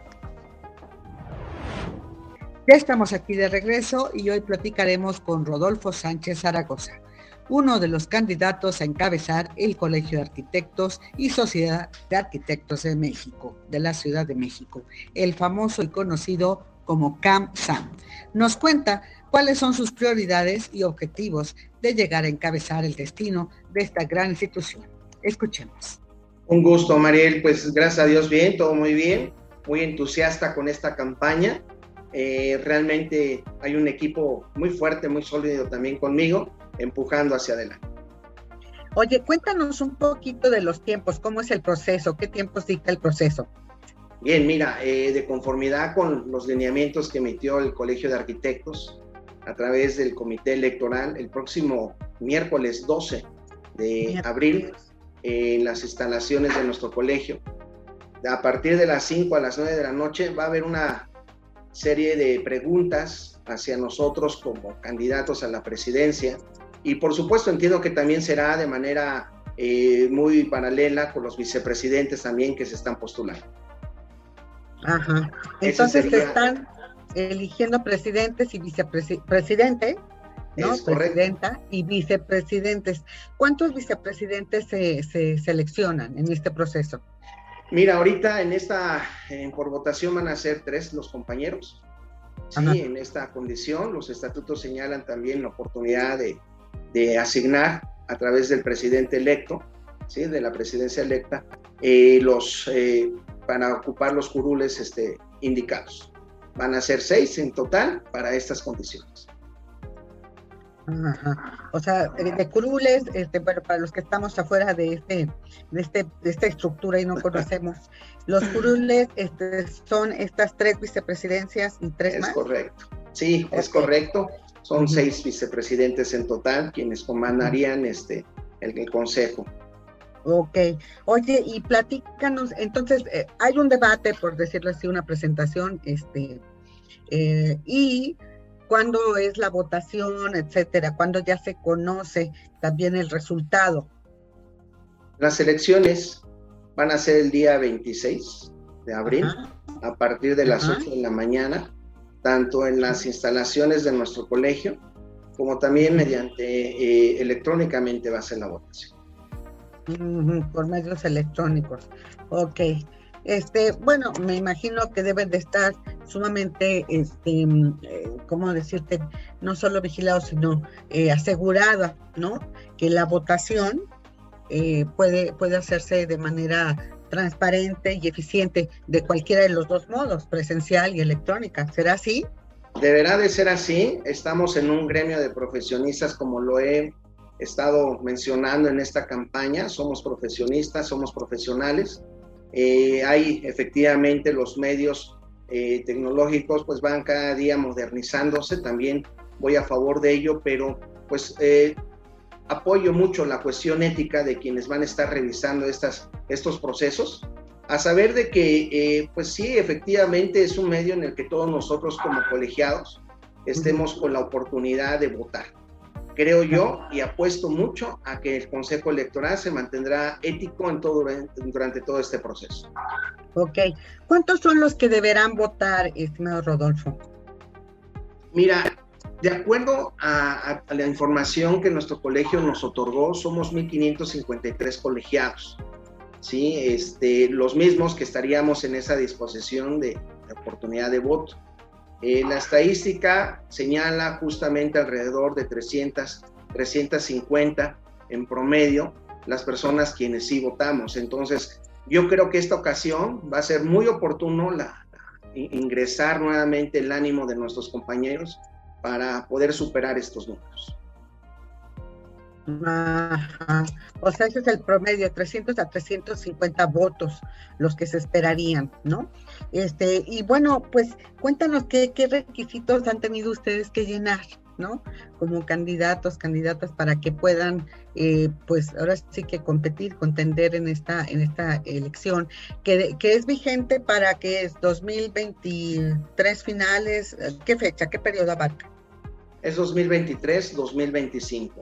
Ya estamos aquí de regreso y hoy platicaremos con Rodolfo Sánchez Zaragoza uno de los candidatos a encabezar el Colegio de Arquitectos y Sociedad de Arquitectos de México, de la Ciudad de México, el famoso y conocido como CAM-SAM. Nos cuenta cuáles son sus prioridades y objetivos de llegar a encabezar el destino de esta gran institución. Escuchemos. Un gusto, Mariel. Pues gracias a Dios, bien, todo muy bien. Muy entusiasta con esta campaña. Eh, realmente hay un equipo muy fuerte, muy sólido también conmigo empujando hacia adelante. Oye, cuéntanos un poquito de los tiempos, cómo es el proceso, qué tiempos dicta el proceso. Bien, mira, eh, de conformidad con los lineamientos que emitió el Colegio de Arquitectos a través del Comité Electoral, el próximo miércoles 12 de abril, en las instalaciones de nuestro colegio, a partir de las 5 a las 9 de la noche, va a haber una serie de preguntas hacia nosotros como candidatos a la presidencia. Y por supuesto entiendo que también será de manera eh, muy paralela con los vicepresidentes también que se están postulando. Ajá. Entonces se están eligiendo presidentes y vicepresidente, ¿no? Presidenta y vicepresidentes. ¿Cuántos vicepresidentes se, se, seleccionan en este proceso? Mira, ahorita en esta, por votación van a ser tres los compañeros. Sí, en esta condición, los estatutos señalan también la oportunidad de, de asignar a través del presidente electo, ¿sí? de la presidencia electa, eh, los, eh, para ocupar los curules este, indicados. Van a ser seis en total para estas condiciones. O sea, de curules, este, bueno, para los que estamos afuera de este, de este, de esta estructura y no conocemos, (laughs) los curules este, son estas tres vicepresidencias y tres es correcto. Sí, es correcto. Son seis vicepresidentes en total quienes comandarían este el, el consejo. Ok. Oye, y platícanos, entonces, eh, hay un debate, por decirlo así, una presentación, este, eh, y cuándo es la votación, etcétera, cuándo ya se conoce también el resultado. Las elecciones van a ser el día 26 de abril, a partir de las 8 de la mañana, tanto en las instalaciones de nuestro colegio, como también mediante eh, electrónicamente va a ser la votación por medios electrónicos. Ok. Este, bueno, me imagino que deben de estar sumamente, este, eh, ¿cómo decirte? No solo vigilados, sino eh, asegurada, ¿no? Que la votación eh, puede, puede hacerse de manera transparente y eficiente de cualquiera de los dos modos, presencial y electrónica. ¿Será así? Deberá de ser así. Estamos en un gremio de profesionistas, como lo he estado mencionando en esta campaña. Somos profesionistas, somos profesionales. Eh, hay efectivamente los medios eh, tecnológicos, pues van cada día modernizándose. También voy a favor de ello, pero pues eh, apoyo mucho la cuestión ética de quienes van a estar revisando estas, estos procesos. A saber de que, pues sí, efectivamente es un medio en el que todos nosotros como colegiados estemos con la oportunidad de votar creo yo, y apuesto mucho a que el Consejo Electoral se mantendrá ético en todo, durante todo este proceso. Ok. ¿Cuántos son los que deberán votar, estimado Rodolfo? Mira, de acuerdo a, la información que nuestro colegio nos otorgó, somos 1.553 colegiados. ¿sí? Este, los mismos que estaríamos en esa disposición de, de oportunidad de voto. Eh, la estadística señala justamente alrededor de 300, 350 en promedio las personas quienes sí votamos. Entonces, yo creo que esta ocasión va a ser muy oportuno la, ingresar nuevamente el ánimo de nuestros compañeros para poder superar estos números. O sea, ese es el promedio, 300 a 350 votos los que se esperarían, ¿no? Este, y bueno, pues cuéntanos qué, requisitos han tenido ustedes que llenar, ¿no? Como candidatos, candidatas para que puedan, eh, pues ahora sí que competir, contender en esta, en esta elección, que, que es vigente para que es 2023 finales, ¿qué fecha, qué periodo abarca? Es 2023-2025.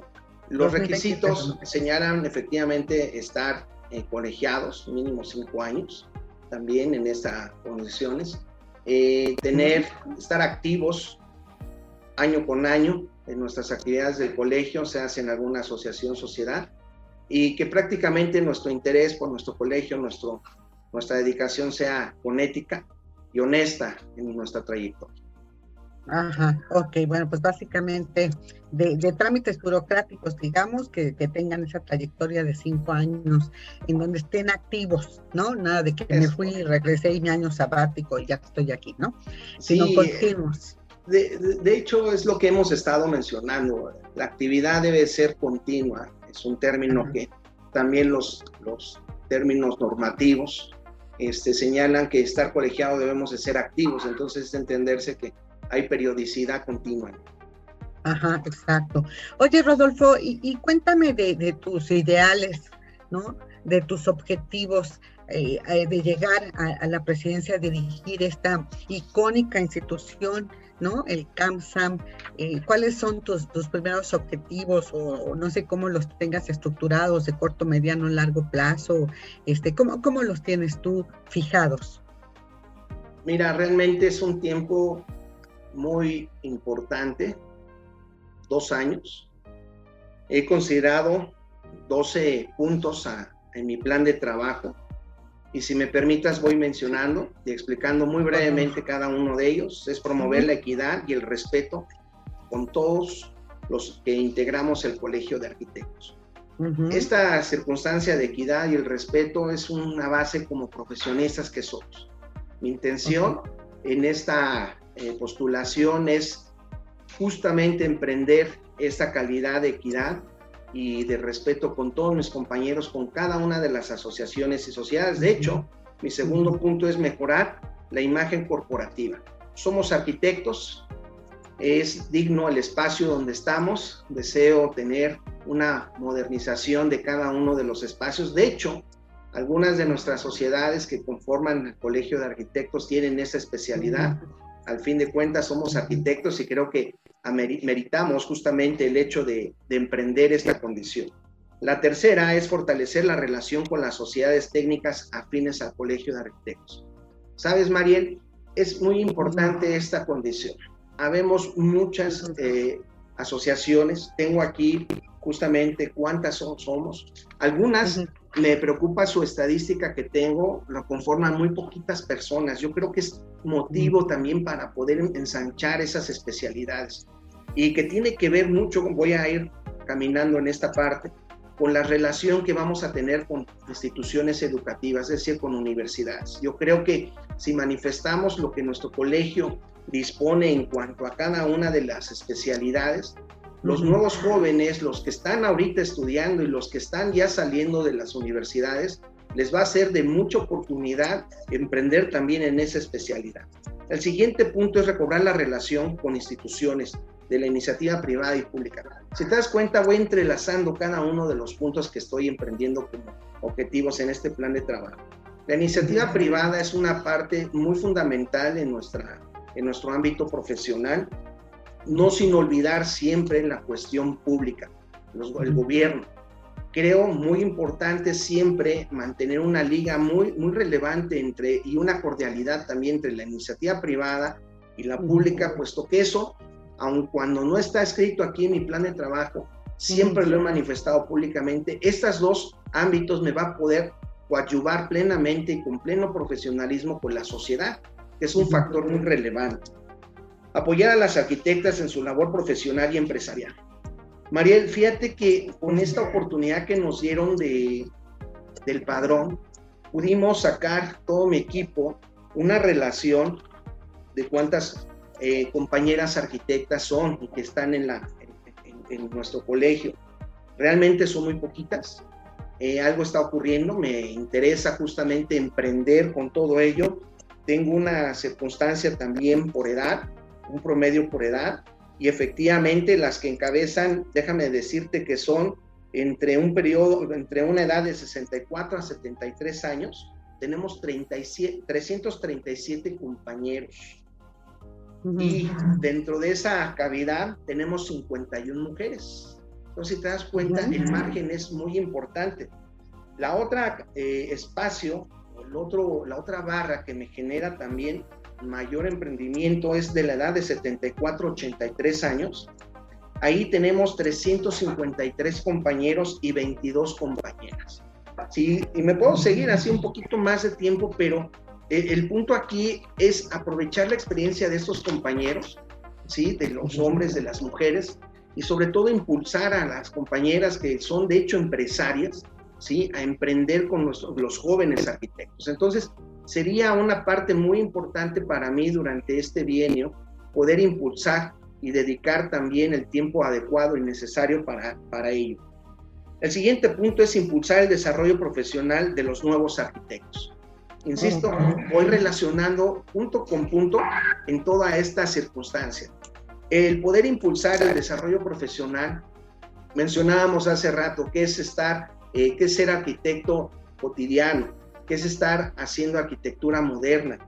Los requisitos señalan efectivamente estar eh, colegiados, mínimo cinco años, también en estas condiciones, eh, tener, estar activos año con año en nuestras actividades del colegio, se hace en alguna asociación, sociedad, y que prácticamente nuestro interés por nuestro colegio, nuestro, nuestra dedicación sea con ética y honesta en nuestra trayectoria. Ajá, ok, bueno, pues básicamente de, trámites burocráticos, digamos, que, tengan esa trayectoria de cinco años en donde estén activos, ¿no? Nada de que me fui, regresé y mi año sabático y ya estoy aquí, ¿no? Sino sí, continuos. De, de, hecho, es lo que hemos estado mencionando. La actividad debe ser continua. Es un término que también los, los términos normativos este, señalan que estar colegiado debemos de ser activos. Entonces, es entenderse que hay periodicidad continua. Ajá, exacto. Oye, Rodolfo, y, cuéntame de, tus ideales, ¿no? De tus objetivos eh, eh, de llegar a, la presidencia, de dirigir esta icónica institución ¿no? El CAMSAM, eh, ¿cuáles son tus, tus primeros objetivos o, no sé cómo los tengas estructurados de corto, mediano, largo plazo? Este, ¿cómo, ¿Cómo los tienes tú fijados? Mira, realmente es un tiempo muy importante, dos años. He considerado 12 puntos en mi plan de trabajo y si me permitas voy mencionando y explicando muy brevemente cada uno de ellos. Es promover la equidad y el respeto con todos los que integramos el Colegio de Arquitectos. Esta circunstancia de equidad y el respeto es una base como profesionistas que somos. Mi intención en esta eh, postulación es justamente emprender esta calidad de equidad y de respeto con todos mis compañeros, con cada una de las asociaciones y sociedades. De hecho, mi segundo punto es mejorar la imagen corporativa. Somos arquitectos, es digno el espacio donde estamos, deseo tener una modernización de cada uno de los espacios. De hecho, algunas de nuestras sociedades que conforman el Colegio de Arquitectos tienen esa especialidad. Al fin de cuentas, somos arquitectos y creo que meritamos justamente el hecho de, emprender esta condición. La tercera es fortalecer la relación con las sociedades técnicas afines al Colegio de Arquitectos. Sabes, Mariel, es muy importante esta condición. Habemos muchas eh, asociaciones, tengo aquí justamente cuántas somos. Algunas me preocupa su estadística que tengo, lo conforman muy poquitas personas. Yo creo que es motivo también para poder ensanchar esas especialidades y que tiene que ver mucho, voy a ir caminando en esta parte, con la relación que vamos a tener con instituciones educativas, es decir, con universidades. Yo creo que si manifestamos lo que nuestro colegio dispone en cuanto a cada una de las especialidades, los nuevos jóvenes, los que están ahorita estudiando y los que están ya saliendo de las universidades, les va a ser de mucha oportunidad emprender también en esa especialidad. El siguiente punto es recobrar la relación con instituciones de la iniciativa privada y pública. Si te das cuenta, voy entrelazando cada uno de los puntos que estoy emprendiendo como objetivos en este plan de trabajo. La iniciativa privada es una parte muy fundamental en, nuestra, en nuestro ámbito profesional, no sin olvidar siempre la cuestión pública, el gobierno. Creo muy importante siempre mantener una liga muy, muy relevante entre y una cordialidad también entre la iniciativa privada y la pública, puesto que eso aun cuando no está escrito aquí en mi plan de trabajo, siempre lo he manifestado públicamente, estos dos ámbitos me va a poder coadyuvar plenamente y con pleno profesionalismo con la sociedad, que es un factor muy relevante. Apoyar a las arquitectas en su labor profesional y empresarial. Mariel, fíjate que con esta oportunidad que nos dieron de, del padrón, pudimos sacar todo mi equipo una relación de cuántas eh, compañeras arquitectas son y que están en, la, en, nuestro colegio. Realmente son muy poquitas. Eh, algo está ocurriendo, me interesa justamente emprender con todo ello. Tengo una circunstancia también por edad, un promedio por edad, y efectivamente las que encabezan, déjame decirte que son entre un periodo, entre una edad de 64 a 73 años, tenemos 37, 337 compañeros y dentro de esa cavidad tenemos 51 mujeres. Entonces, si te das cuenta, el margen es muy importante. La otra eh, espacio, el otro, la otra barra que me genera también mayor emprendimiento es de la edad de 74 83 años. Ahí tenemos 353 compañeros y 22 compañeras. Sí, y me puedo seguir así un poquito más de tiempo, pero eh, el punto aquí es aprovechar la experiencia de estos compañeros, ¿sí? de los hombres, de las mujeres, y sobre todo impulsar a las compañeras que son de hecho empresarias, ¿sí? a emprender con los jóvenes arquitectos. Entonces, sería una parte muy importante para mí durante este bienio poder impulsar y dedicar también el tiempo adecuado y necesario para, para ello. El siguiente punto es impulsar el desarrollo profesional de los nuevos arquitectos. Insisto, voy relacionando punto con punto en toda esta circunstancia. El poder impulsar el desarrollo profesional, mencionábamos hace rato, que es estar, eh, que es ser arquitecto cotidiano, que es estar haciendo arquitectura moderna.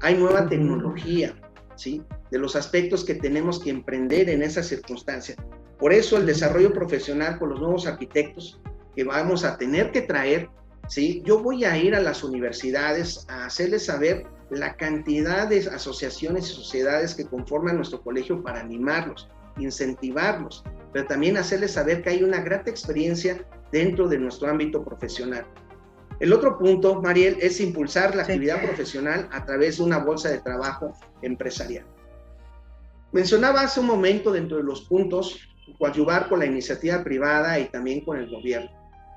Hay nueva tecnología, ¿sí? de los aspectos que tenemos que emprender en esa circunstancia. Por eso el desarrollo profesional con los nuevos arquitectos que vamos a tener que traer, ¿sí? Yo voy a ir a las universidades a hacerles saber la cantidad de asociaciones y sociedades que conforman nuestro colegio para animarlos, incentivarlos, pero también hacerles saber que hay una grata experiencia dentro de nuestro ámbito profesional. El otro punto, Mariel, es impulsar la actividad profesional a través de una bolsa de trabajo empresarial. Mencionaba hace un momento dentro de los puntos coadyuvar con la iniciativa privada y también con el gobierno.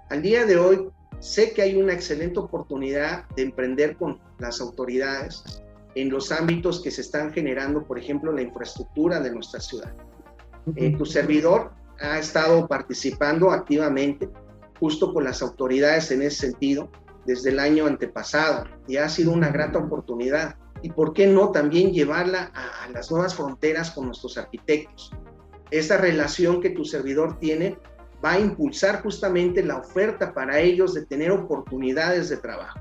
Al día de hoy sé que hay una excelente oportunidad de emprender con las autoridades en los ámbitos que se están generando, por ejemplo, la infraestructura de nuestra ciudad. Eh, tu servidor ha estado participando activamente justo con las autoridades en ese sentido desde el año antepasado y ha sido una grata oportunidad. Y por qué no también llevarla a, a las nuevas fronteras con nuestros arquitectos. Esa relación que tu servidor tiene va a impulsar justamente la oferta para ellos de tener oportunidades de trabajo.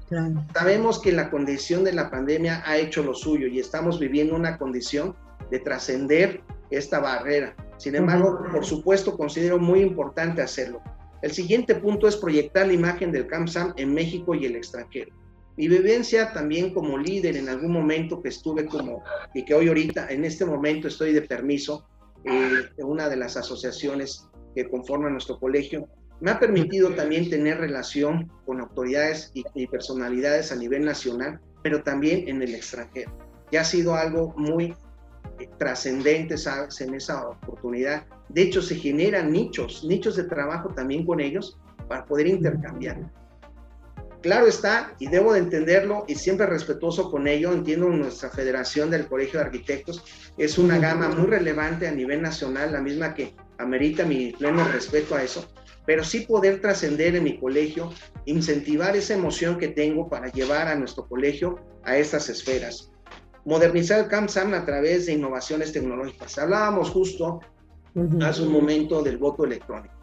Sabemos que la condición de la pandemia ha hecho lo suyo y estamos viviendo una condición de trascender esta barrera. Sin embargo, por supuesto, considero muy importante hacerlo. El siguiente punto es proyectar la imagen del CAMSAM en México y el extranjero. Mi vivencia también como líder en algún momento que estuve como, y que hoy ahorita, en este momento estoy de permiso, eh, en una de las asociaciones que conforman nuestro colegio, me ha permitido también tener relación con autoridades y, personalidades a nivel nacional, pero también en el extranjero. Ya ha sido algo muy eh, trascendente, ¿sabes? En esa oportunidad. De hecho, se generan nichos, nichos de trabajo también con ellos para poder intercambiar. Claro está, y debo de entenderlo, y siempre respetuoso con ello, entiendo nuestra Federación del Colegio de Arquitectos, es una gama muy relevante a nivel nacional, la misma que amerita mi pleno respeto a eso, pero sí poder trascender en mi colegio, incentivar esa emoción que tengo para llevar a nuestro colegio a estas esferas. Modernizar el CAMSAM a través de innovaciones tecnológicas. Hablábamos justo hace un momento del voto electrónico.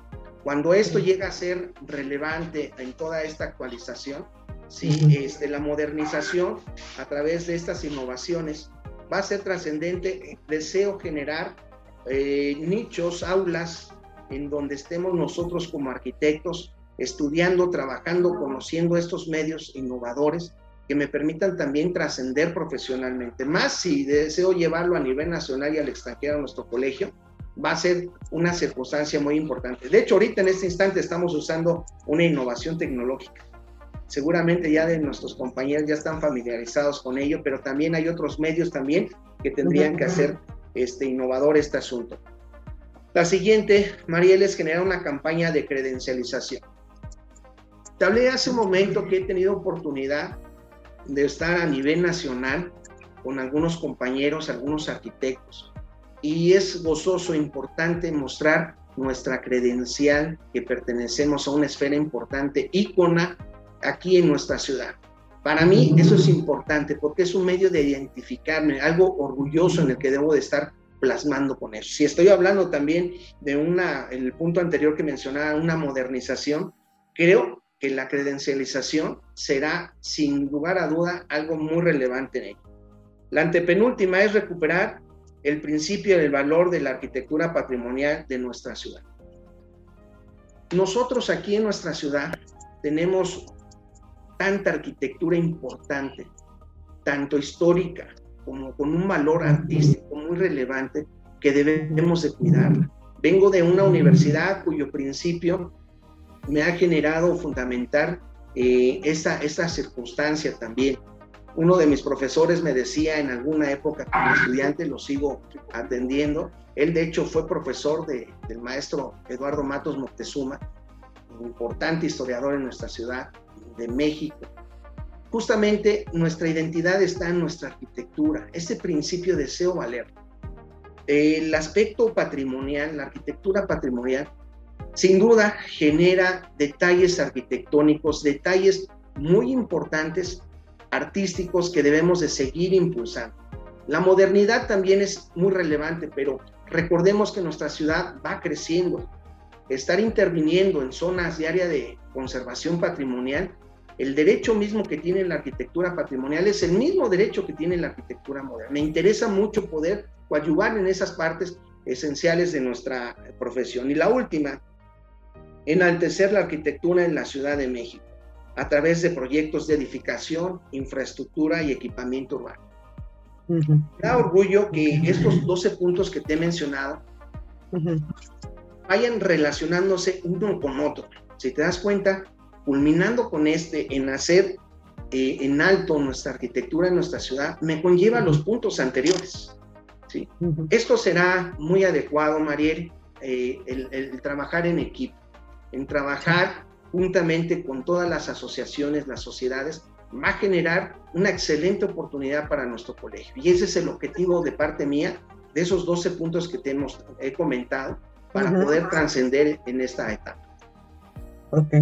Cuando esto llega a ser relevante en toda esta actualización, sí, este, la modernización a través de estas innovaciones va a ser trascendente. Deseo generar eh, nichos, aulas, en donde estemos nosotros como arquitectos estudiando, trabajando, conociendo estos medios innovadores que me permitan también trascender profesionalmente. Más si deseo llevarlo a nivel nacional y al extranjero a nuestro colegio, va a ser una circunstancia muy importante. De hecho, ahorita en este instante estamos usando una innovación tecnológica. Seguramente ya de nuestros compañeros ya están familiarizados con ello, pero también hay otros medios también que tendrían que hacer este, innovador este asunto. La siguiente, Mariel, es generar una campaña de credencialización. Te hablé hace un momento que he tenido oportunidad de estar a nivel nacional con algunos compañeros, algunos arquitectos, y es gozoso, importante mostrar nuestra credencial que pertenecemos a una esfera importante, ícona aquí en nuestra ciudad. Para mí eso es importante porque es un medio de identificarme, algo orgulloso en el que debo de estar plasmando con eso. Si estoy hablando también de una, el punto anterior que mencionaba, una modernización, creo que la credencialización será sin lugar a duda algo muy relevante en ello. La antepenúltima es recuperar el principio del valor de la arquitectura patrimonial de nuestra ciudad. Nosotros aquí en nuestra ciudad tenemos tanta arquitectura importante, tanto histórica como con un valor artístico muy relevante que debemos de cuidarla. Vengo de una universidad cuyo principio me ha generado fundamentar eh, esta, esta circunstancia también. Uno de mis profesores me decía en alguna época como estudiante, lo sigo atendiendo, él de hecho fue profesor de, del maestro Eduardo Matos Moctezuma, un importante historiador en nuestra ciudad, de México. Justamente nuestra identidad está en nuestra arquitectura, ese principio deseo valer. El aspecto patrimonial, la arquitectura patrimonial, sin duda genera detalles arquitectónicos, detalles muy importantes, artísticos que debemos de seguir impulsando. La modernidad también es muy relevante, pero recordemos que nuestra ciudad va creciendo. Estar interviniendo en zonas de área de conservación patrimonial el derecho mismo que tiene la arquitectura patrimonial es el mismo derecho que tiene la arquitectura moderna. Me interesa mucho poder coadyuvar en esas partes esenciales de nuestra profesión. Y la última, enaltecer la arquitectura en la Ciudad de México a través de proyectos de edificación, infraestructura y equipamiento urbano. Da orgullo que estos 12 puntos que te he mencionado vayan relacionándose uno con otro. Si te das cuenta, culminando con este en hacer eh, en alto nuestra arquitectura en nuestra ciudad, me conlleva los puntos anteriores. ¿sí? Esto será muy adecuado, Mariel, eh, el, trabajar en equipo, en trabajar juntamente con todas las asociaciones, las sociedades, va a generar una excelente oportunidad para nuestro colegio. Y ese es el objetivo de parte mía, de esos 12 puntos que te hemos, he comentado, para poder trascender en esta etapa. Ok.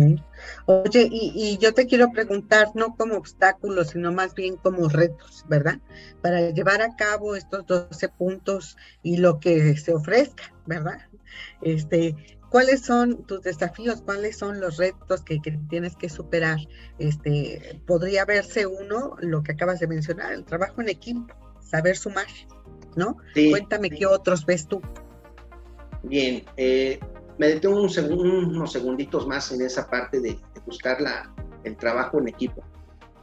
Oye, y, yo te quiero preguntar, no como obstáculos, sino más bien como retos, ¿verdad? Para llevar a cabo estos 12 puntos y lo que se ofrezca, ¿verdad? Este, ¿Cuáles son tus desafíos? ¿Cuáles son los retos que, tienes que superar? Este, podría verse uno, lo que acabas de mencionar, el trabajo en equipo, saber sumar, ¿no? Cuéntame qué otros ves tú. Bien, eh, me detengo unos segunditos más en esa parte de, buscar la, el trabajo en equipo.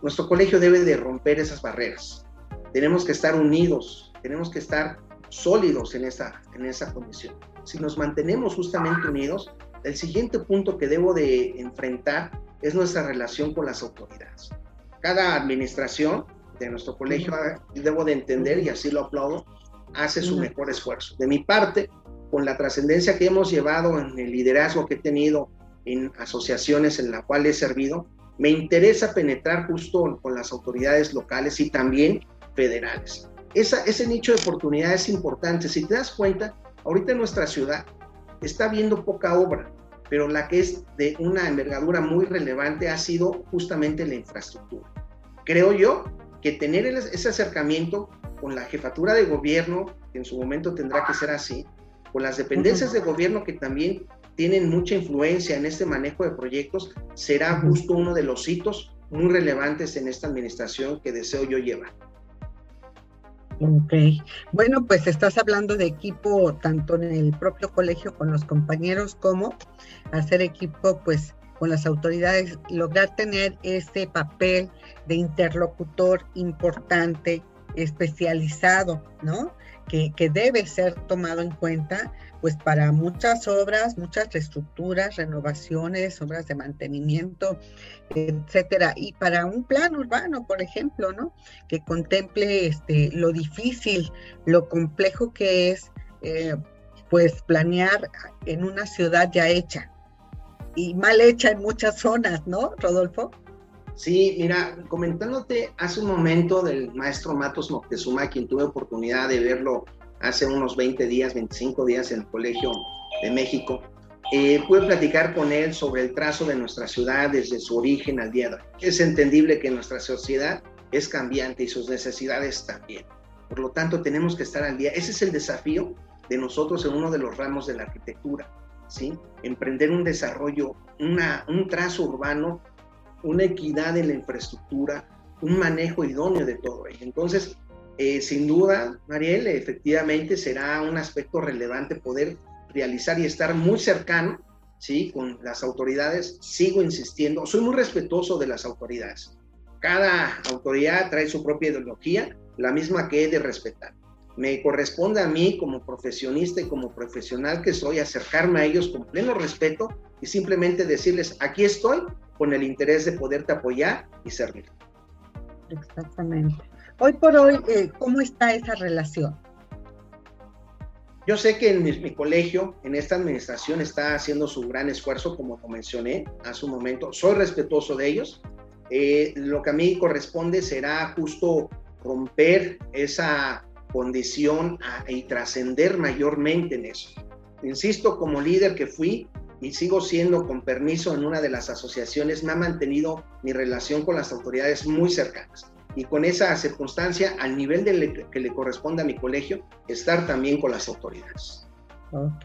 Nuestro colegio debe de romper esas barreras. Tenemos que estar unidos, tenemos que estar sólidos en esa, en esa condición. Si nos mantenemos justamente unidos, el siguiente punto que debo de enfrentar es nuestra relación con las autoridades. Cada administración de nuestro colegio, debo de entender, y así lo aplaudo, hace su mejor esfuerzo. De mi parte, con la trascendencia que hemos llevado en el liderazgo que he tenido en asociaciones en las cuales he servido, me interesa penetrar justo con las autoridades locales y también federales. Esa, ese nicho de oportunidad es importante. Si te das cuenta, ahorita en nuestra ciudad está viendo poca obra, pero la que es de una envergadura muy relevante ha sido justamente la infraestructura. Creo yo que tener ese acercamiento con la jefatura de gobierno, que en su momento tendrá que ser así, con las dependencias de gobierno que también tienen mucha influencia en este manejo de proyectos, será justo uno de los hitos muy relevantes en esta administración que deseo yo llevar. Ok, bueno, pues estás hablando de equipo tanto en el propio colegio con los compañeros como hacer equipo pues con las autoridades, lograr tener ese papel de interlocutor importante, especializado, ¿no? que, debe ser tomado en cuenta pues para muchas obras, muchas reestructuras, renovaciones, obras de mantenimiento, etcétera, y para un plan urbano, por ejemplo, ¿no? Que contemple este lo difícil, lo complejo que es eh, pues planear en una ciudad ya hecha y mal hecha en muchas zonas, ¿no, Rodolfo? Sí, mira, comentándote hace un momento del maestro Matos Moctezuma, quien tuve oportunidad de verlo hace unos 20 días, 25 días en el Colegio de México, eh, pude platicar con él sobre el trazo de nuestra ciudad desde su origen al día de hoy. Es entendible que nuestra sociedad es cambiante y sus necesidades también. Por lo tanto, tenemos que estar al día. Ese es el desafío de nosotros en uno de los ramos de la arquitectura, ¿sí? Emprender un desarrollo, una, un trazo urbano una equidad en la infraestructura, un manejo idóneo de todo ello. Entonces, eh, sin duda, Mariel, efectivamente será un aspecto relevante poder realizar y estar muy cercano, ¿sí? Con las autoridades, sigo insistiendo, soy muy respetuoso de las autoridades. Cada autoridad trae su propia ideología, la misma que he de respetar. Me corresponde a mí como profesionista y como profesional que soy acercarme a ellos con pleno respeto y simplemente decirles, aquí estoy con el interés de poderte apoyar y servir. Exactamente. Hoy por hoy, eh, ¿cómo está esa relación? Yo sé que en mi, colegio, en esta administración, está haciendo su gran esfuerzo, como lo mencioné hace un momento. Soy respetuoso de ellos. Eh, lo que a mí corresponde será justo romper esa condición y trascender mayormente en eso. Insisto, como líder que fui, y sigo siendo con permiso en una de las asociaciones, me ha mantenido mi relación con las autoridades muy cercanas. Y con esa circunstancia, al nivel de que le corresponde a mi colegio, estar también con las autoridades. Ok.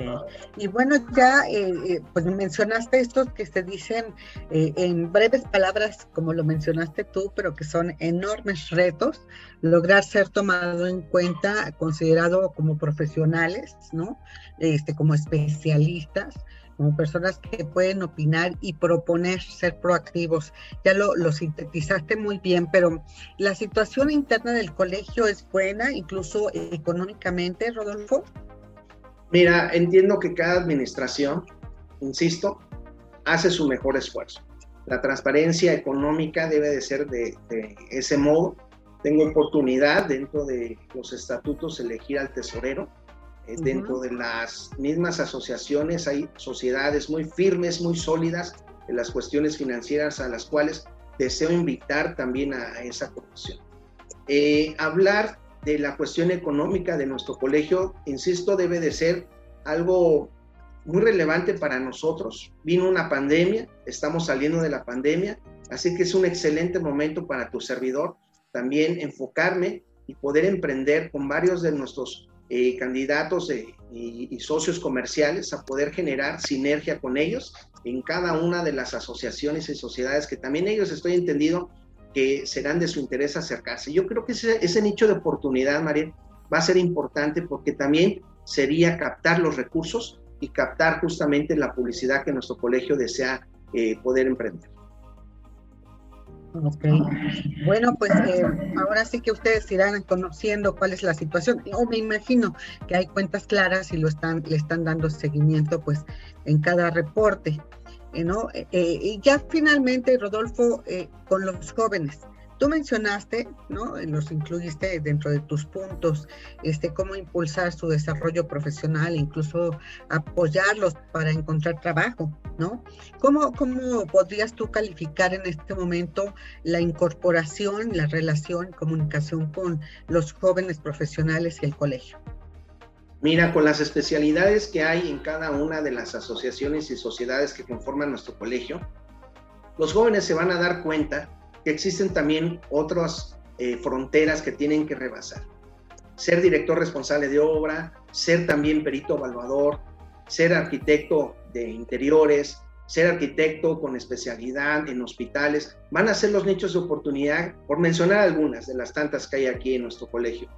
Y bueno, ya eh, eh, pues mencionaste estos que se dicen eh, en breves palabras, como lo mencionaste tú, pero que son enormes retos, lograr ser tomado en cuenta, considerado como profesionales, ¿no? Este, como especialistas, como personas que pueden opinar y proponer, ser proactivos. Ya lo, lo sintetizaste muy bien, pero la situación interna del colegio es buena, incluso económicamente, Rodolfo. Mira, entiendo que cada administración, insisto, hace su mejor esfuerzo. La transparencia económica debe de ser de, ese modo. Tengo oportunidad dentro de los estatutos elegir al tesorero. Eh, dentro de las mismas asociaciones hay sociedades muy firmes, muy sólidas en las cuestiones financieras a las cuales deseo invitar también a, esa comisión. Eh, hablar de la cuestión económica de nuestro colegio, insisto, debe de ser algo muy relevante para nosotros. Vino una pandemia, estamos saliendo de la pandemia, así que es un excelente momento para tu servidor también enfocarme y poder emprender con varios de nuestros eh, candidatos y, y, socios comerciales a poder generar sinergia con ellos en cada una de las asociaciones y sociedades que también ellos estoy entendido que serán de su interés acercarse. Yo creo que ese, ese nicho de oportunidad, María, va a ser importante porque también sería captar los recursos y captar justamente la publicidad que nuestro colegio desea eh, poder emprender. Ok. Bueno, pues eh, ahora sí que ustedes irán conociendo cuál es la situación. O me imagino que hay cuentas claras y lo están, le están dando seguimiento pues en cada reporte. Eh, ¿no? Eh, eh, y ya finalmente, Rodolfo, con los jóvenes, tú mencionaste, ¿no? Los incluiste dentro de tus puntos, este, cómo impulsar su desarrollo profesional, incluso apoyarlos para encontrar trabajo, ¿no? ¿Cómo, cómo podrías tú calificar en este momento la incorporación, la relación, comunicación con los jóvenes profesionales y el colegio? Mira, con las especialidades que hay en cada una de las asociaciones y sociedades que conforman nuestro colegio, los jóvenes se van a dar cuenta existen también otras eh, fronteras que tienen que rebasar. Ser director responsable de obra, ser también perito evaluador, ser arquitecto de interiores, ser arquitecto con especialidad en hospitales, van a ser los nichos de oportunidad, por mencionar algunas de las tantas que hay aquí en nuestro colegio.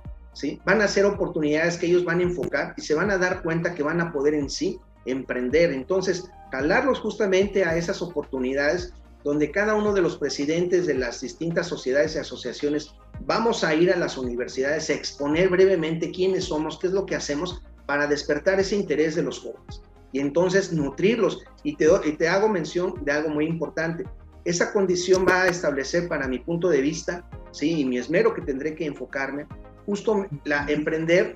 Van a ser oportunidades que ellos van a enfocar y se van a dar cuenta que van a poder en sí emprender. Entonces, calarlos justamente a esas oportunidades donde cada uno de los presidentes de las distintas sociedades y asociaciones vamos a ir a las universidades a exponer brevemente quiénes somos, qué es lo que hacemos para despertar ese interés de los jóvenes y entonces nutrirlos. Y te, te hago mención de algo muy importante. Esa condición va a establecer para mi punto de vista, sí, y mi esmero que tendré que enfocarme, justo la, emprender,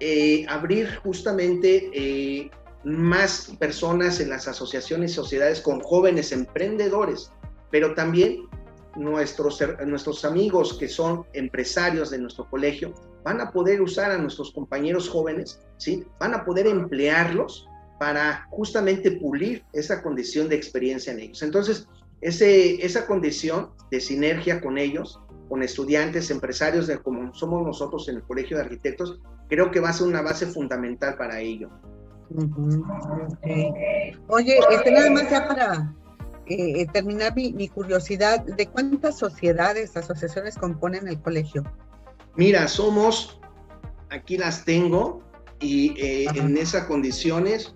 eh, abrir justamente eh, más personas en las asociaciones y sociedades con jóvenes emprendedores, pero también nuestros, nuestros amigos que son empresarios de nuestro colegio van a poder usar a nuestros compañeros jóvenes, ¿sí? van a poder emplearlos para justamente pulir esa condición de experiencia en ellos. Entonces, ese, esa condición de sinergia con ellos con estudiantes, empresarios, de como somos nosotros en el Colegio de Arquitectos, creo que va a ser una base fundamental para ello. Oye, este, nada más ya para eh, terminar mi, curiosidad, ¿de cuántas sociedades, asociaciones componen el colegio? Mira, somos, aquí las tengo, y eh, en esas condiciones,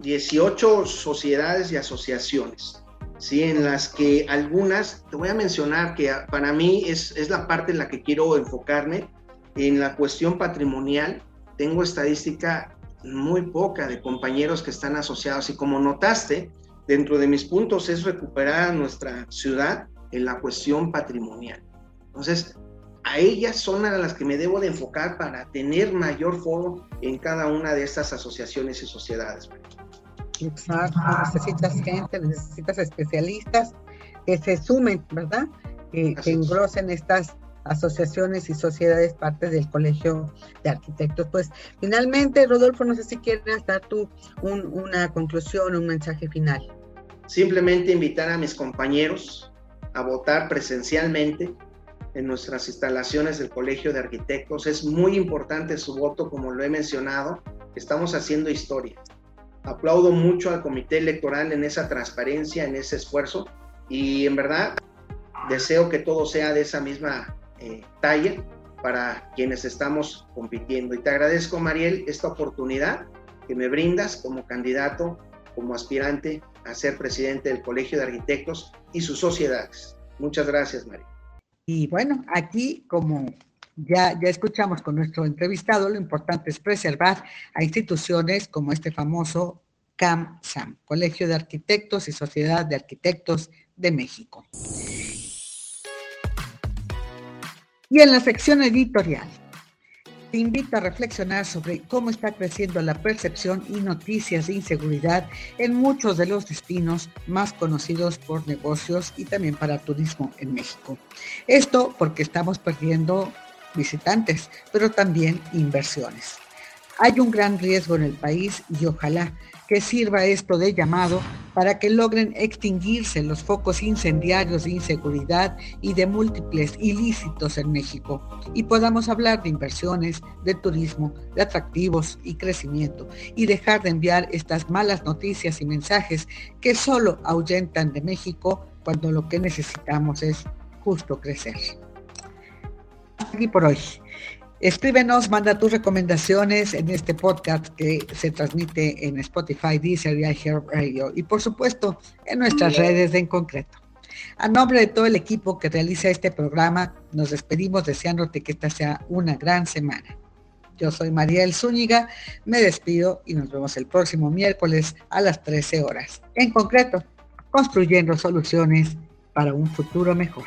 18 sociedades y asociaciones. ¿sí? en las que algunas, te voy a mencionar que para mí es, es la parte en la que quiero enfocarme, en la cuestión patrimonial, tengo estadística muy poca de compañeros que están asociados y como notaste, dentro de mis puntos es recuperar nuestra ciudad en la cuestión patrimonial. Entonces, a ellas son a las que me debo de enfocar para tener mayor foro en cada una de estas asociaciones y sociedades. Exacto, necesitas gente, necesitas especialistas que se sumen, ¿verdad? Que, engrosen estas asociaciones y sociedades parte del Colegio de Arquitectos. Pues finalmente, Rodolfo, no sé si quieres dar tú una conclusión, un mensaje final. Simplemente invitar a mis compañeros a votar presencialmente en nuestras instalaciones del Colegio de Arquitectos. Es muy importante su voto, como lo he mencionado, estamos haciendo historia. Aplaudo mucho al comité electoral en esa transparencia, en ese esfuerzo y en verdad deseo que todo sea de esa misma eh, talla para quienes estamos compitiendo. Y te agradezco, Mariel, esta oportunidad que me brindas como candidato, como aspirante a ser presidente del Colegio de Arquitectos y sus sociedades. Muchas gracias, Mariel. Y bueno, aquí como ya, ya escuchamos con nuestro entrevistado, lo importante es preservar a instituciones como este famoso CAMSAM, Colegio de Arquitectos y Sociedad de Arquitectos de México. Y en la sección editorial, te invito a reflexionar sobre cómo está creciendo la percepción y noticias de inseguridad en muchos de los destinos más conocidos por negocios y también para turismo en México. Esto porque estamos perdiendo visitantes, pero también inversiones. Hay un gran riesgo en el país y ojalá que sirva esto de llamado para que logren extinguirse los focos incendiarios de inseguridad y de múltiples ilícitos en México y podamos hablar de inversiones, de turismo, de atractivos y crecimiento y dejar de enviar estas malas noticias y mensajes que solo ahuyentan de México cuando lo que necesitamos es justo crecer. Aquí por hoy. Escríbenos, manda tus recomendaciones en este podcast que se transmite en Spotify, Deezer y Radio y por supuesto en nuestras redes de en concreto. A nombre de todo el equipo que realiza este programa, nos despedimos deseándote que esta sea una gran semana. Yo soy María El Zúñiga, me despido y nos vemos el próximo miércoles a las 13 horas. En concreto, construyendo soluciones para un futuro mejor.